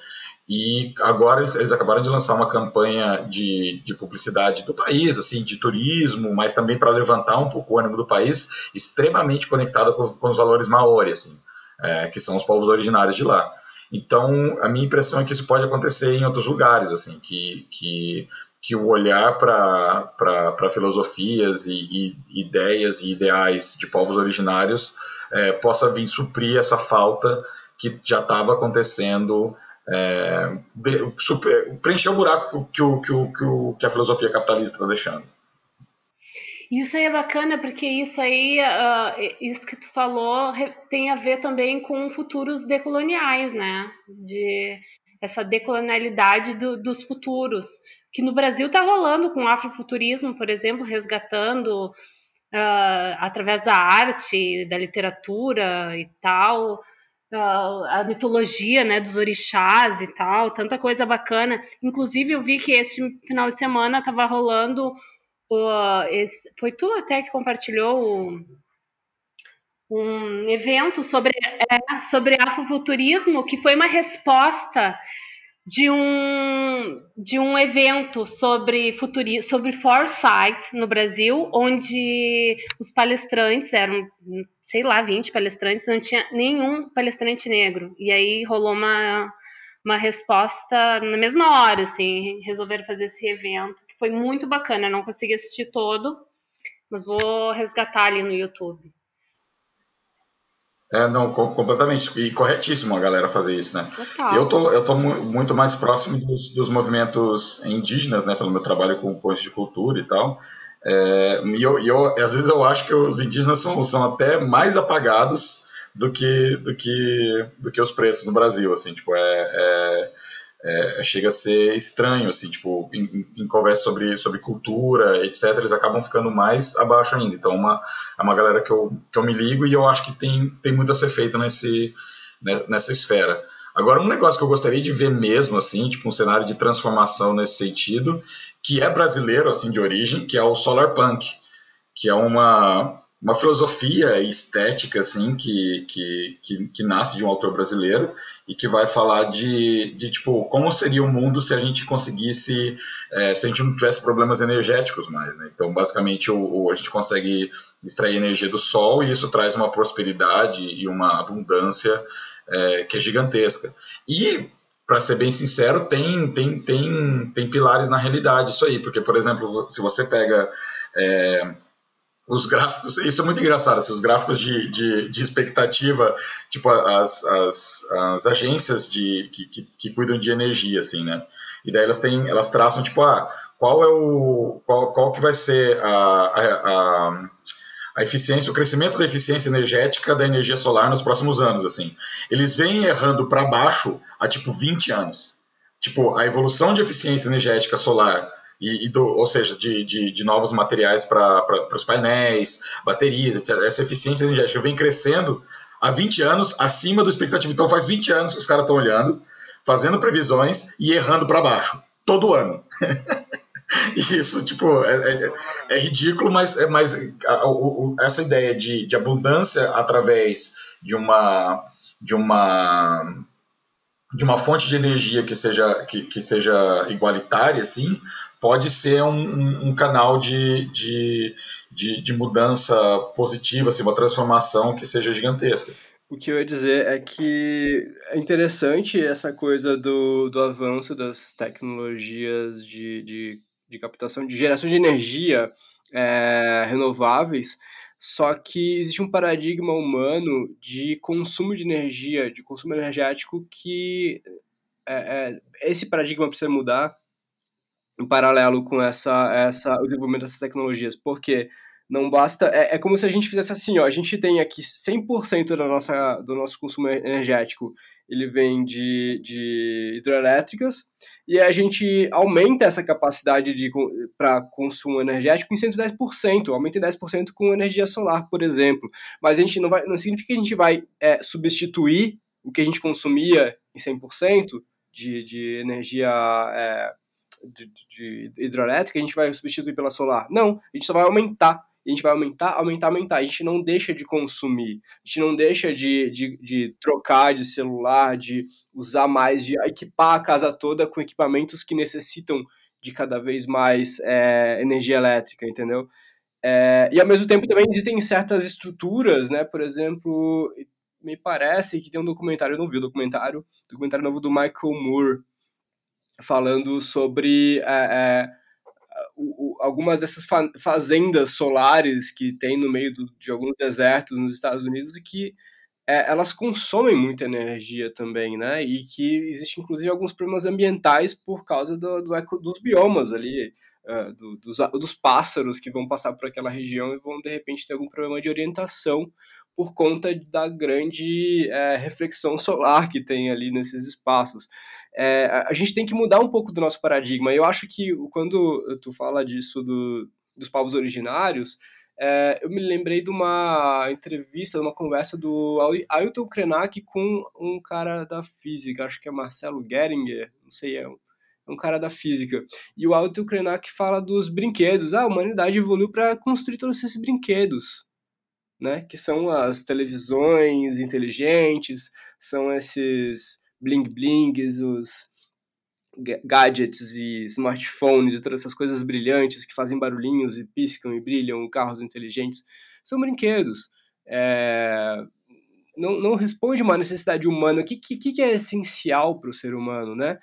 Speaker 3: e agora eles, eles, acabaram de lançar uma campanha de, de publicidade do país, assim, de turismo, mas também para levantar um pouco o ânimo do país, extremamente conectada com, com, os valores maori, assim, é, que são os povos originários de lá. Então, a minha impressão é que isso pode acontecer em outros lugares, assim, que, que, que o olhar para filosofias e, e, ideias e ideais de povos originários é, possa vir suprir essa falta que já estava acontecendo é, super, preencher o buraco que, o, que, o, que, o, que a filosofia capitalista está deixando.
Speaker 2: Isso aí é bacana, porque isso aí, uh, isso que tu falou, tem a ver também com futuros decoloniais, né? De essa decolonialidade do, dos futuros, que no Brasil está rolando com o afrofuturismo, por exemplo, resgatando uh, através da arte, da literatura e tal, a mitologia, né, dos orixás e tal, tanta coisa bacana. Inclusive, eu vi que esse final de semana estava rolando, esse, foi tu até que compartilhou um evento sobre, é, sobre afrofuturismo, que foi uma resposta de um, de um evento sobre, futuri, sobre foresight no Brasil, onde os palestrantes eram sei lá, 20 palestrantes, não tinha nenhum palestrante negro. E aí rolou uma, uma resposta na mesma hora, assim, resolveram fazer esse evento, que foi muito bacana. Não consegui assistir todo, mas vou resgatar ali no YouTube.
Speaker 3: É, não, completamente. E corretíssimo a galera fazer isso, né? Total. Eu tô, eu tô muito mais próximo dos, dos movimentos indígenas, né? Pelo meu trabalho com pontos de cultura e tal. É, e eu, eu, às vezes eu acho que os indígenas são, são até mais apagados do que, do que, do que os pretos no Brasil, assim, tipo, é, é, é chega a ser estranho, assim, tipo, em, em, conversa sobre, sobre cultura, etc., eles acabam ficando mais abaixo ainda, então uma, é uma galera que eu, que eu me ligo e eu acho que tem, tem muito a ser feito nesse, nessa esfera. Agora, um negócio que eu gostaria de ver mesmo, assim, tipo um cenário de transformação nesse sentido, que é brasileiro, assim, de origem, que é o Solar Punk, que é uma, uma filosofia estética, assim, que, que, que, que nasce de um autor brasileiro e que vai falar de, de tipo, como seria o mundo se a gente conseguisse, é, se a gente não tivesse problemas energéticos mais, né? Então, basicamente, o, o, a gente consegue extrair energia do sol e isso traz uma prosperidade e uma abundância é, que é gigantesca. E, para ser bem sincero, tem, tem, tem, tem pilares na realidade isso aí, porque, por exemplo, se você pega é, os gráficos, isso é muito engraçado, assim, os gráficos de, de, de expectativa, tipo as, as, as agências de, que, que, que, cuidam de energia, assim, né? E daí elas têm, elas traçam, tipo, ah, qual é o, qual, qual que vai ser a, a, a a eficiência, o crescimento da eficiência energética da energia solar nos próximos anos, assim. Eles vêm errando para baixo há tipo 20 anos. Tipo, a evolução de eficiência energética solar e, e do, ou seja, de, de, de novos materiais para os painéis, baterias, etc. Essa eficiência energética vem crescendo há 20 anos acima do expectativo. Então faz 20 anos que os caras estão olhando, fazendo previsões e errando para baixo todo ano. Isso, tipo, é, é, é, ridículo, mas, é, mas a, a, essa ideia de, de abundância através de uma, de uma de uma fonte de energia que seja, que, que seja igualitária, assim, pode ser um, um, canal de, de, de, de, mudança positiva, assim, uma transformação que seja gigantesca.
Speaker 1: O que eu ia dizer é que é interessante essa coisa do, do avanço das tecnologias de, de de captação de geração de energia é, renováveis, só que existe um paradigma humano de consumo de energia, de consumo energético que é, é, esse paradigma precisa mudar em paralelo com essa, essa, o desenvolvimento dessas tecnologias, porque não basta. É, é como se a gente fizesse assim: ó, a gente tem aqui 100% da nossa, do nosso consumo energético ele vem de, de hidrelétricas e a gente aumenta essa capacidade de para consumo energético em 110%, aumenta em 10% com energia solar, por exemplo. Mas a gente não vai, não significa que a gente vai é, substituir o que a gente consumia em 100% de, de energia é, de, de hidrelétrica, a gente vai substituir pela solar. Não, a gente só vai aumentar. A gente vai aumentar, aumentar, aumentar. A gente não deixa de consumir, a gente não deixa de, de, de trocar de celular, de usar mais, de equipar a casa toda com equipamentos que necessitam de cada vez mais é, energia elétrica, entendeu? É, e ao mesmo tempo também existem certas estruturas, né? Por exemplo, me parece que tem um documentário, eu não vi o documentário, documentário novo do Michael Moore, falando sobre é, é, algumas dessas fa fazendas solares que tem no meio do, de alguns desertos nos Estados Unidos e que é, elas consomem muita energia também, né? E que existe inclusive alguns problemas ambientais por causa do, do eco, dos biomas ali, uh, do, dos, dos pássaros que vão passar por aquela região e vão de repente ter algum problema de orientação por conta da grande é, reflexão solar que tem ali nesses espaços. É, a gente tem que mudar um pouco do nosso paradigma. Eu acho que quando tu fala disso do, dos povos originários, é, eu me lembrei de uma entrevista, de uma conversa do Ailton Krenak com um cara da física, acho que é Marcelo Geringer, não sei, é um, é um cara da física. E o Ailton Krenak fala dos brinquedos. Ah, a humanidade evoluiu para construir todos esses brinquedos, né? Que são as televisões inteligentes, são esses bling-blings, os gadgets e smartphones e todas essas coisas brilhantes que fazem barulhinhos e piscam e brilham, carros inteligentes, são brinquedos. É... Não, não responde uma necessidade humana. O que, que, que é essencial para o ser humano, né?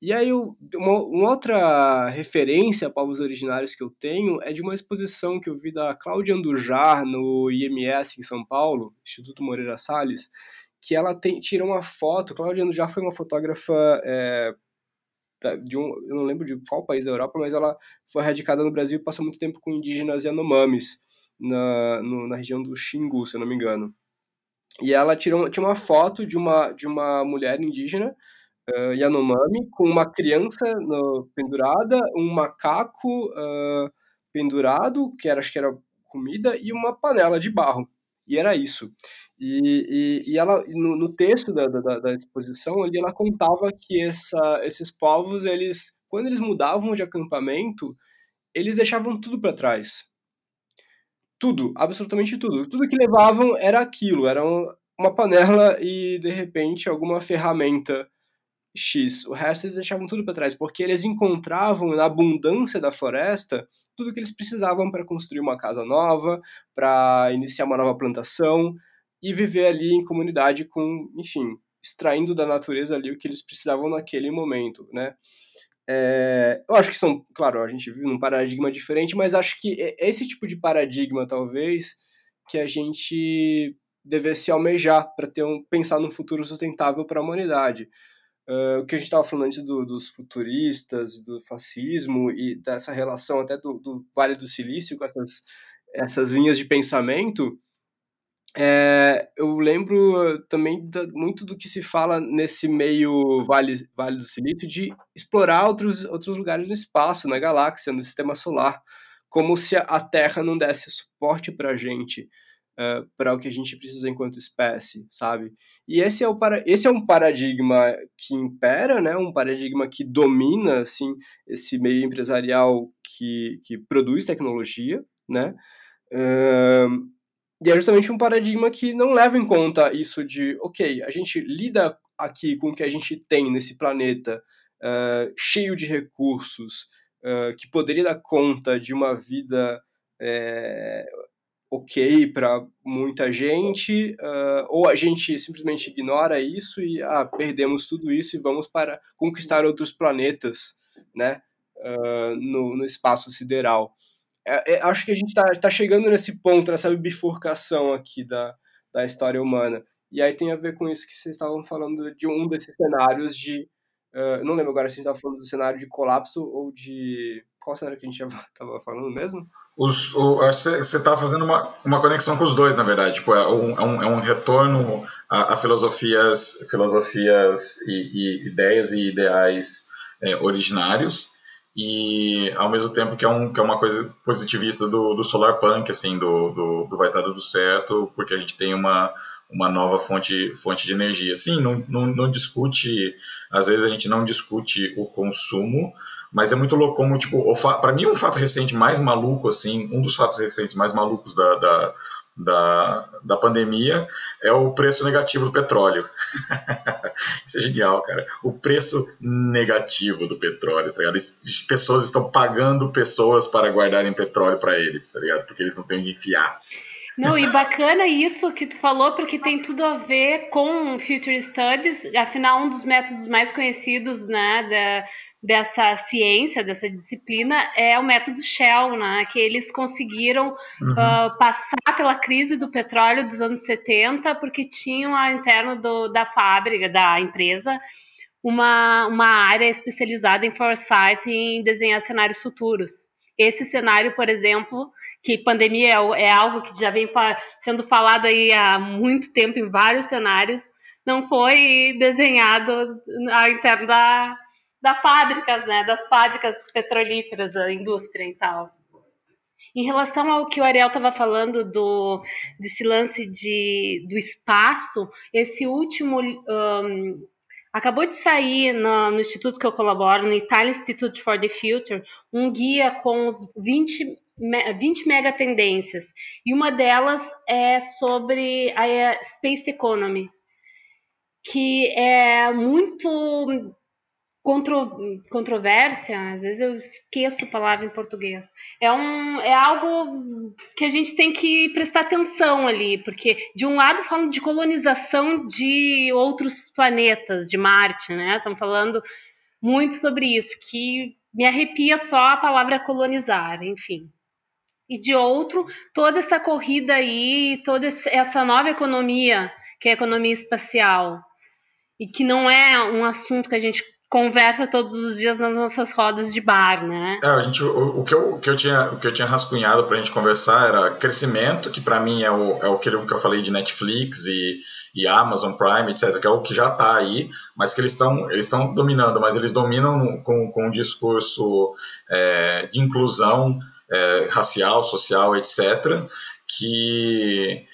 Speaker 1: E aí, uma, uma, outra referência a povos originários que eu tenho é de uma exposição que eu vi da Cláudia Andujar no IMS em São Paulo, Instituto Moreira Salles, que ela tem, tira uma foto. Cláudia Andujar foi uma fotógrafa é, de um, eu não lembro de qual país da Europa, mas ela foi radicada no Brasil e passou muito tempo com indígenas Yanomamis, na, no, na região do Xingu, se eu não me engano. E ela tirou, tinha uma foto de uma, de uma mulher indígena, uh, Yanomami, com uma criança no, pendurada, um macaco uh, pendurado, que era, acho que era comida, e uma panela de barro. E era isso. E, e, e ela, no, no texto da, da, da, exposição, ali ela contava que essa, esses povos, eles, quando eles mudavam de acampamento, eles deixavam tudo para trás. Tudo, absolutamente tudo. Tudo que levavam era aquilo, era uma panela e, de repente, alguma ferramenta X. O resto eles deixavam tudo para trás, porque eles encontravam na abundância da floresta tudo que eles precisavam para construir uma casa nova, para iniciar uma nova plantação, e viver ali em comunidade com, enfim, extraindo da natureza ali o que eles precisavam naquele momento, né? É, eu acho que são, claro, a gente vive num paradigma diferente, mas acho que é esse tipo de paradigma, talvez, que a gente devesse almejar para ter um, pensar num futuro sustentável para a humanidade. Uh, o que a gente estava falando antes do, dos futuristas, do fascismo e dessa relação até do, do Vale do Silício com essas, essas linhas de pensamento, é, eu lembro também da, muito do que se fala nesse meio vale, vale do Silício de explorar outros, outros lugares no espaço, na galáxia, no sistema solar, como se a Terra não desse suporte para a gente, uh, para o que a gente precisa enquanto espécie, sabe? E esse é, o para, esse é um paradigma que impera, né? um paradigma que domina assim, esse meio empresarial que, que produz tecnologia, né? Uh, e é justamente um paradigma que não leva em conta isso de, ok, a gente lida aqui com o que a gente tem nesse planeta uh, cheio de recursos, uh, que poderia dar conta de uma vida é, ok para muita gente, uh, ou a gente simplesmente ignora isso e ah, perdemos tudo isso e vamos para conquistar outros planetas né, no, no espaço sideral é, é, acho que a gente está tá chegando nesse ponto, nessa bifurcação aqui da, da história humana. E aí tem a ver com isso que vocês estavam falando de um desses cenários de. Uh, não lembro agora se a gente estava falando do cenário de colapso ou de. Qual cenário que a gente estava falando mesmo?
Speaker 3: Os, o, você está fazendo uma, uma conexão com os dois, na verdade. Tipo, é, um, é, um, é um retorno a, a filosofias, filosofias e, e, ideias e ideais é, originários e ao mesmo tempo que é, um, que é uma coisa positivista do, do solar punk, assim, do, do, do vai estar tudo certo, porque a gente tem uma, uma nova fonte, fonte de energia. Sim, não, não, não discute, às vezes a gente não discute o consumo, mas é muito louco como, tipo, para mim um fato recente mais maluco, assim, um dos fatos recentes mais malucos da, da, da, da pandemia é o preço negativo do petróleo. Isso é genial, cara. O preço negativo do petróleo, tá ligado? As pessoas estão pagando pessoas para guardarem petróleo para eles, tá ligado? Porque eles não têm de enfiar.
Speaker 2: Não, e bacana isso que tu falou, porque tem tudo a ver com Future Studies, afinal, um dos métodos mais conhecidos né, da, dessa ciência, dessa disciplina, é o método Shell, né, que eles conseguiram uhum. uh, passar pela crise do petróleo dos anos 70, porque tinham a interno do, da fábrica, da empresa, uma, uma área especializada em foresight, em desenhar cenários futuros. Esse cenário, por exemplo, que pandemia é, é algo que já vem sendo falado aí há muito tempo em vários cenários, não foi desenhado ao interno da, da fábricas, né, das fábricas petrolíferas, da indústria e tal. Em relação ao que o Ariel estava falando do desse lance de, do espaço, esse último um, acabou de sair no, no, instituto que eu colaboro, no Italian Institute for the Future, um guia com os 20 20 mega tendências, e uma delas é sobre a Space Economy, que é muito contro, controvérsia, às vezes eu esqueço a palavra em português. É, um, é algo que a gente tem que prestar atenção ali, porque de um lado falam de colonização de outros planetas, de Marte, né? Estão falando muito sobre isso, que me arrepia só a palavra colonizar, enfim e de outro, toda essa corrida aí, toda essa nova economia, que é a economia espacial, e que não é um assunto que a gente conversa todos os dias nas nossas rodas de bar, né?
Speaker 3: É, gente, o, o, que eu, o, que eu tinha, o que eu tinha rascunhado para a gente conversar era crescimento, que para mim é o, é o que eu falei de Netflix e, e Amazon Prime, etc., que é o que já está aí, mas que eles estão eles dominando, mas eles dominam com, com um discurso é, de inclusão, é, racial, social, etc., que,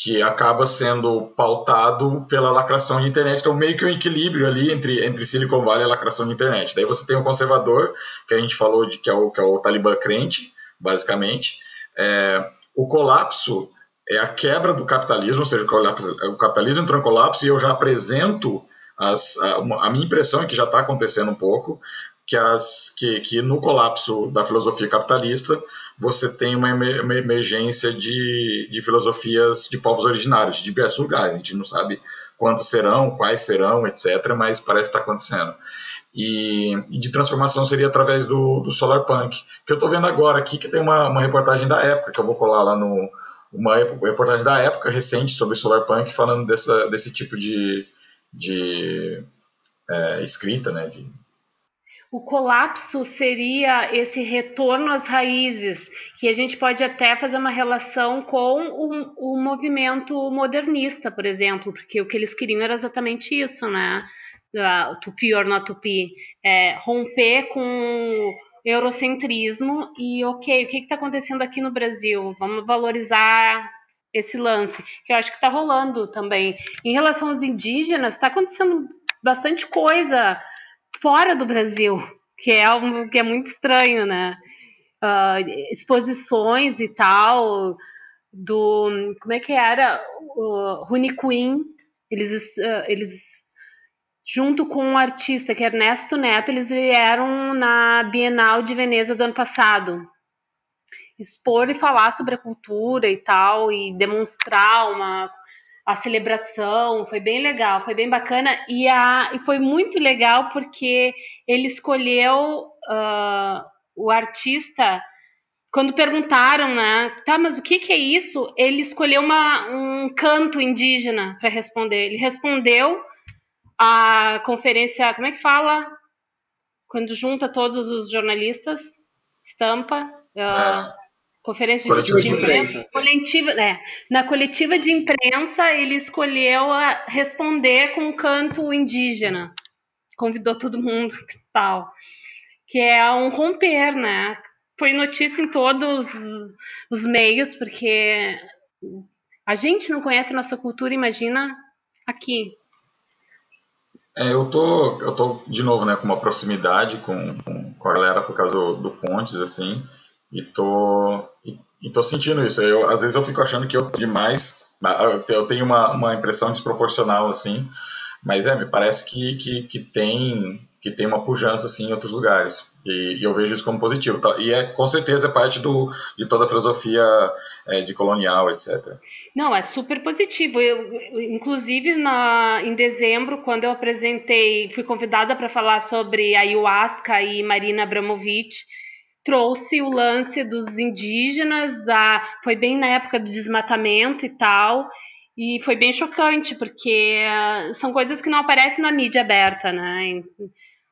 Speaker 3: que acaba sendo pautado pela lacração de internet. Então, meio que um equilíbrio ali entre, entre Silicon Valley e a lacração de internet. Daí você tem o conservador, que a gente falou de que é o, que é o Talibã crente, basicamente. É, o colapso é a quebra do capitalismo, ou seja, o, capitalismo entrou em colapso e eu já apresento as, a, a, minha impressão é que já está acontecendo um pouco, que, as, que, que no colapso da filosofia capitalista você tem uma, emergência de, de filosofias de povos originários, de diversos lugares. A gente não sabe quantos serão, quais serão, etc., mas parece estar acontecendo. E, e, de transformação seria através do, do Solar Punk, que eu estou vendo agora aqui, que tem uma, uma reportagem da época, que eu vou colar lá no. Uma reportagem da época recente sobre Solar Punk, falando dessa, desse tipo de, de é, escrita, né, de,
Speaker 2: o colapso seria esse retorno às raízes, que a gente pode até fazer uma relação com o, o movimento modernista, por exemplo, porque o que eles queriam era exatamente isso, né? Be or not be, é, romper com eurocentrismo e, ok, o que está acontecendo aqui no Brasil? Vamos valorizar esse lance, que eu acho que está rolando também. Em relação aos indígenas, está acontecendo bastante coisa fora do Brasil, que é algo que é muito estranho, né? Uh, exposições e tal do como é que era o Rune Queen eles uh, eles junto com um artista que é Ernesto Neto eles vieram na Bienal de Veneza do ano passado expor e falar sobre a cultura e tal e demonstrar uma a celebração, foi bem legal, foi bem bacana e, a, e foi muito legal porque ele escolheu uh, o artista quando perguntaram, né, tá, mas o que, que é isso? Ele escolheu uma, um canto indígena para responder. Ele respondeu a conferência, como é que fala? Quando junta todos os jornalistas, estampa. Uh, Conferência
Speaker 1: coletiva de, imprensa.
Speaker 2: Coletiva, é. Na coletiva de imprensa, ele escolheu responder com um canto indígena. Convidou todo mundo tal. Que é um romper, né? Foi notícia em todos os meios, porque A gente não conhece a nossa cultura, imagina aqui.
Speaker 3: É, eu tô, eu tô de novo, né, com uma proximidade com, com, com a galera por causa do, do Pontes, assim, e tô, e, e, tô sentindo isso. Eu, às vezes eu fico achando que eu demais, eu tenho uma, uma impressão desproporcional, assim, mas é, me parece que, que, que tem que tem uma pujança assim em outros lugares. E, e, eu vejo isso como positivo. Tá? E é com certeza é parte do, de toda a filosofia é, de colonial, etc.
Speaker 2: Não, é super positivo. Eu, inclusive, na, em dezembro, quando eu apresentei, fui convidada para falar sobre ayahuasca e Marina Abramovic, trouxe o lance dos indígenas, da, foi bem na época do desmatamento e tal, e foi bem chocante, porque uh, são coisas que não aparecem na mídia aberta, né?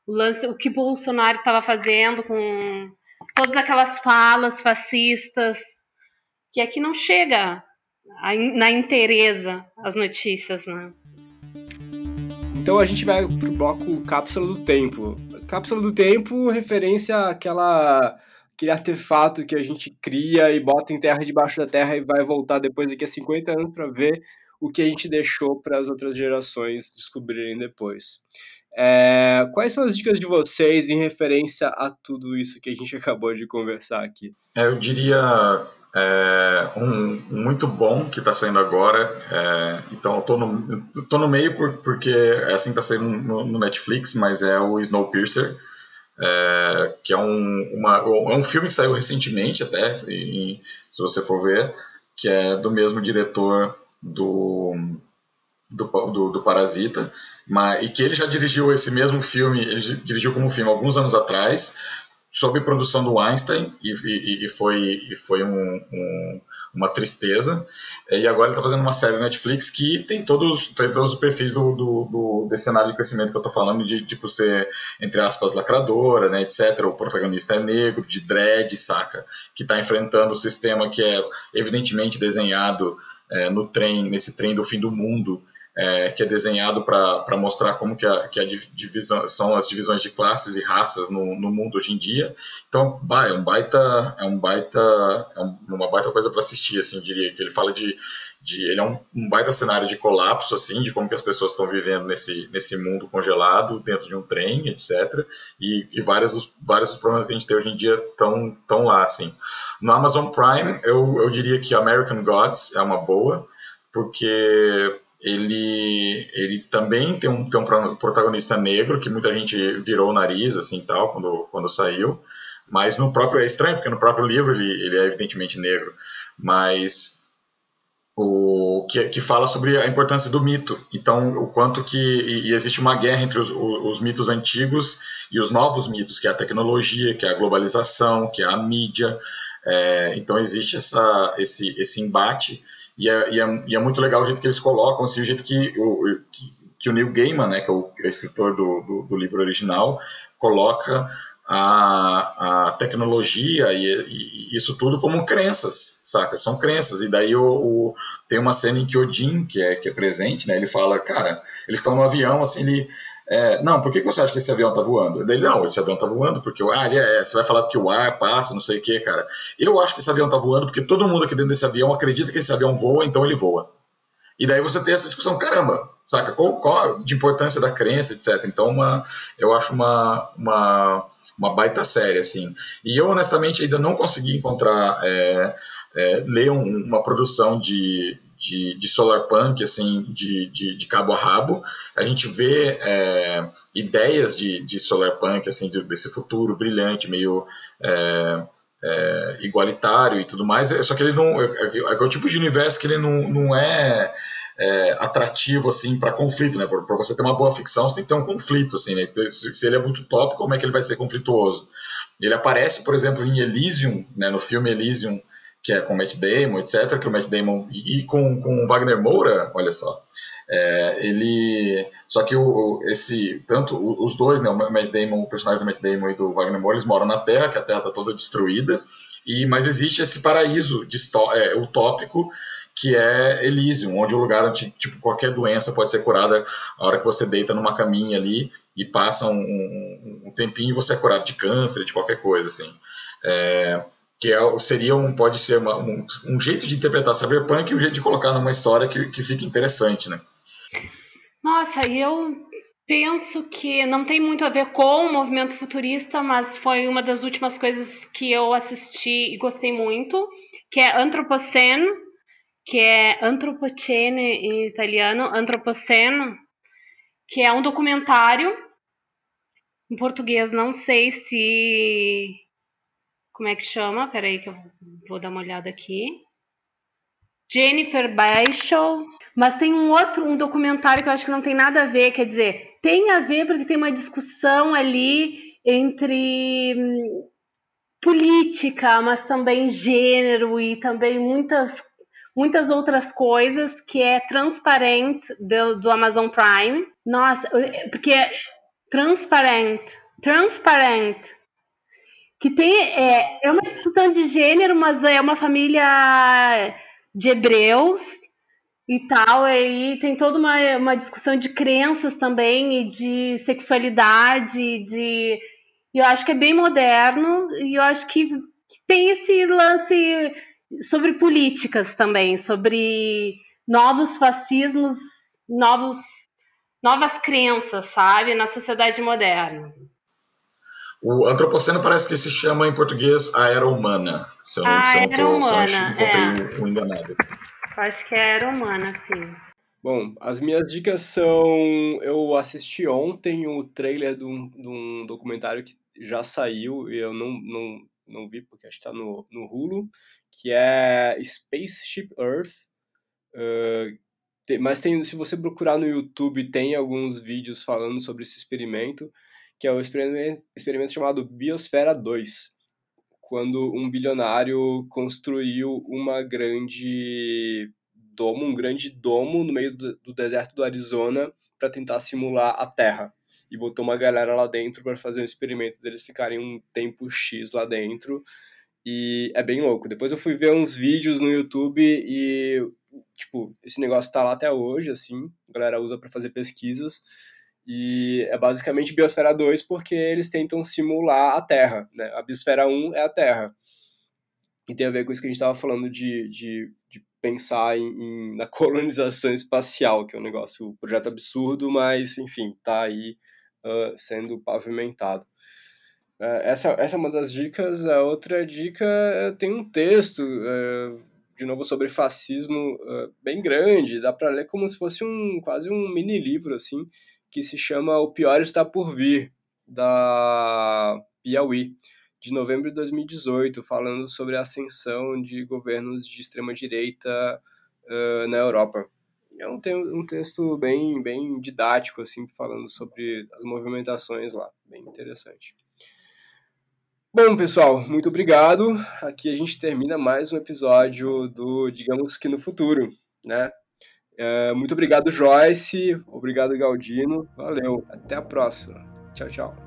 Speaker 2: o lance, o que Bolsonaro estava fazendo com todas aquelas falas fascistas, que aqui não chega na interesa as notícias, né?
Speaker 1: Então a gente vai pro bloco Cápsula do Tempo. Cápsula do Tempo, referência àquela aquele artefato que a gente cria e bota em terra debaixo da terra e vai voltar depois daqui a 50 anos para ver o que a gente deixou para as outras gerações descobrirem depois. É, quais são as dicas de vocês em referência a tudo isso que a gente acabou de conversar aqui?
Speaker 3: É, eu diria é, um, muito bom que está saindo agora. É, então, eu tô no, no meio por, porque é assim está saindo no, no, Netflix, mas é o Snowpiercer, é, que é um, uma, é um filme que saiu recentemente, até, se você for ver, que é do mesmo diretor do, do, do, do Parasita. Mas, e que ele já dirigiu esse mesmo filme, ele dirigiu como filme alguns anos atrás, sob produção do Einstein, e, e, e foi, e foi um, um, uma tristeza. E agora ele está fazendo uma série Netflix que tem todos, tem todos os perfis do, do, do, desse cenário de crescimento que eu estou falando, de tipo ser, entre aspas, lacradora, né, etc. O protagonista é negro, de dread, saca? Que está enfrentando o sistema que é evidentemente desenhado é, no trem, nesse trem do fim do mundo, é, que é desenhado para mostrar como que, a, que a divisão, são as divisões de classes e raças no, no mundo hoje em dia. Então, é um baita, é um baita, é uma baita coisa para assistir, assim, diria que ele fala de, de ele é um, um, baita cenário de colapso, assim, de como que as pessoas estão vivendo nesse, nesse mundo congelado dentro de um trem, etc. E, e vários dos vários dos problemas que a gente tem hoje em dia estão tão lá, assim. No Amazon Prime, eu, eu diria que American Gods é uma boa, porque ele, ele também tem um, tem um protagonista negro, que muita gente virou o nariz, assim, tal, quando, quando saiu, mas no próprio, é estranho, porque no próprio livro ele, ele é evidentemente negro, mas o que, que fala sobre a importância do mito, então o quanto que, e, e existe uma guerra entre os, os, os mitos antigos e os novos mitos, que é a tecnologia, que é a globalização, que é a mídia, é, então existe essa, esse, esse embate, e é, e é, e é, muito legal o jeito que eles colocam, assim, o jeito que o, que, que o Neil Gaiman, né, que é o, é o escritor do, do, do, livro original, coloca a, a tecnologia e, e, isso tudo como crenças, saca? São crenças. E daí o, o, tem uma cena em que Odin, que é, que é presente, né, ele fala, cara, eles estão no avião, assim, ele é, não, por que você acha que esse avião tá voando? Daí, não, esse avião tá voando porque o ar, é, você vai falar que o ar passa, não sei o que, cara. Eu acho que esse avião tá voando porque todo mundo aqui dentro desse avião acredita que esse avião voa, então ele voa. E daí você tem essa discussão, caramba, saca? Qual, qual a importância da crença, etc. Então, uma, eu acho uma, uma, uma baita série, assim. E eu, honestamente, ainda não consegui encontrar, é, é, ler um, uma produção de, de, de solarpunk, assim, de, de, de, cabo a rabo. A gente vê é, ideias de, de solarpunk, assim, de, desse futuro brilhante, meio é, é, igualitário e tudo mais. Só que ele não é, é, é o tipo de universo que ele não, não é, é atrativo assim para conflito, né? Para você ter uma boa ficção, você tem que ter um conflito, assim, né? Se ele é muito top, como é que ele vai ser conflituoso? Ele aparece, por exemplo, em Elysium, né? No filme Elysium que é com o Matt Damon, etc., que o Matt Damon e com, com o Wagner Moura, olha só, é, ele, só que o, esse, tanto os dois, né, o Matt Damon, o personagem do Matt Damon e do Wagner Moura, eles moram na Terra, que a Terra está toda destruída, e mas existe esse paraíso é, utópico que é Elysium, onde o lugar onde tipo qualquer doença pode ser curada a hora que você deita numa caminha ali e passa um, um, um tempinho e você é curado de câncer, de qualquer coisa assim. É, que é, seria um, pode ser uma, um, um, jeito de interpretar cyberpunk e um jeito de colocar numa história que, que fique interessante, né?
Speaker 2: Nossa, eu penso que não tem muito a ver com o movimento futurista, mas foi uma das últimas coisas que eu assisti e gostei muito, que é Anthropocene, que é Antropocene em italiano, Antropocene, que é um documentário em português, não sei se como é que chama? Peraí que eu vou dar uma olhada aqui. Jennifer Beischel. Mas tem um outro, um documentário que eu acho que não tem nada a ver, quer dizer, tem a ver porque tem uma discussão ali entre hum, política, mas também gênero e também muitas muitas outras coisas que é transparente do, do Amazon Prime. Nossa, porque é transparente, transparente que tem é, é uma discussão de gênero, mas é uma família de hebreus e tal, e tem toda uma, uma discussão de crenças também e de sexualidade, de eu acho que é bem moderno e eu acho que, que tem esse lance sobre políticas também, sobre novos fascismos, novos novas crenças, sabe, na sociedade moderna.
Speaker 3: O antropoceno parece que se chama em português a era humana.
Speaker 2: Se eu não, a se eu não tô, humana,
Speaker 3: se eu é. um enganado.
Speaker 2: Acho que é a era humana, sim.
Speaker 1: Bom, as minhas dicas são. Eu assisti ontem o trailer de um, de um documentário que já saiu e eu não, não, não vi porque acho que tá no, no Hulu, que é Spaceship Earth. Uh, mas tem, se você procurar no YouTube, tem alguns vídeos falando sobre esse experimento que é o experimento, experimento chamado Biosfera 2, quando um bilionário construiu uma grande domo, um grande domo no meio do, deserto do Arizona para tentar simular a Terra e botou uma galera lá dentro para fazer um experimento deles ficarem um tempo X lá dentro. E é bem louco. Depois eu fui ver uns vídeos no YouTube e, tipo, esse negócio tá lá até hoje, assim. A galera usa para fazer pesquisas. E é basicamente Biosfera 2 porque eles tentam simular a Terra. Né? A Biosfera 1 é a Terra. E tem a ver com isso que a gente estava falando de, de, de pensar em, em, na colonização espacial, que é um negócio, um projeto absurdo, mas, enfim, está aí uh, sendo pavimentado. Uh, essa, essa é uma das dicas. A outra dica é, tem um texto, uh, de novo, sobre fascismo bem grande. Dá para ler como se fosse um quase um mini livro, assim, que se chama O Pior Está Por Vir, da Piauí, de novembro de 2018, falando sobre a ascensão de governos de extrema-direita uh, na Europa. É um, um texto bem, bem didático, assim, falando sobre as movimentações lá, bem interessante. Bom, pessoal, muito obrigado. Aqui a gente termina mais um episódio do Digamos que no Futuro, né? É, muito obrigado, Joyce. Obrigado, Galdino. Valeu. Até a próxima. Tchau, tchau.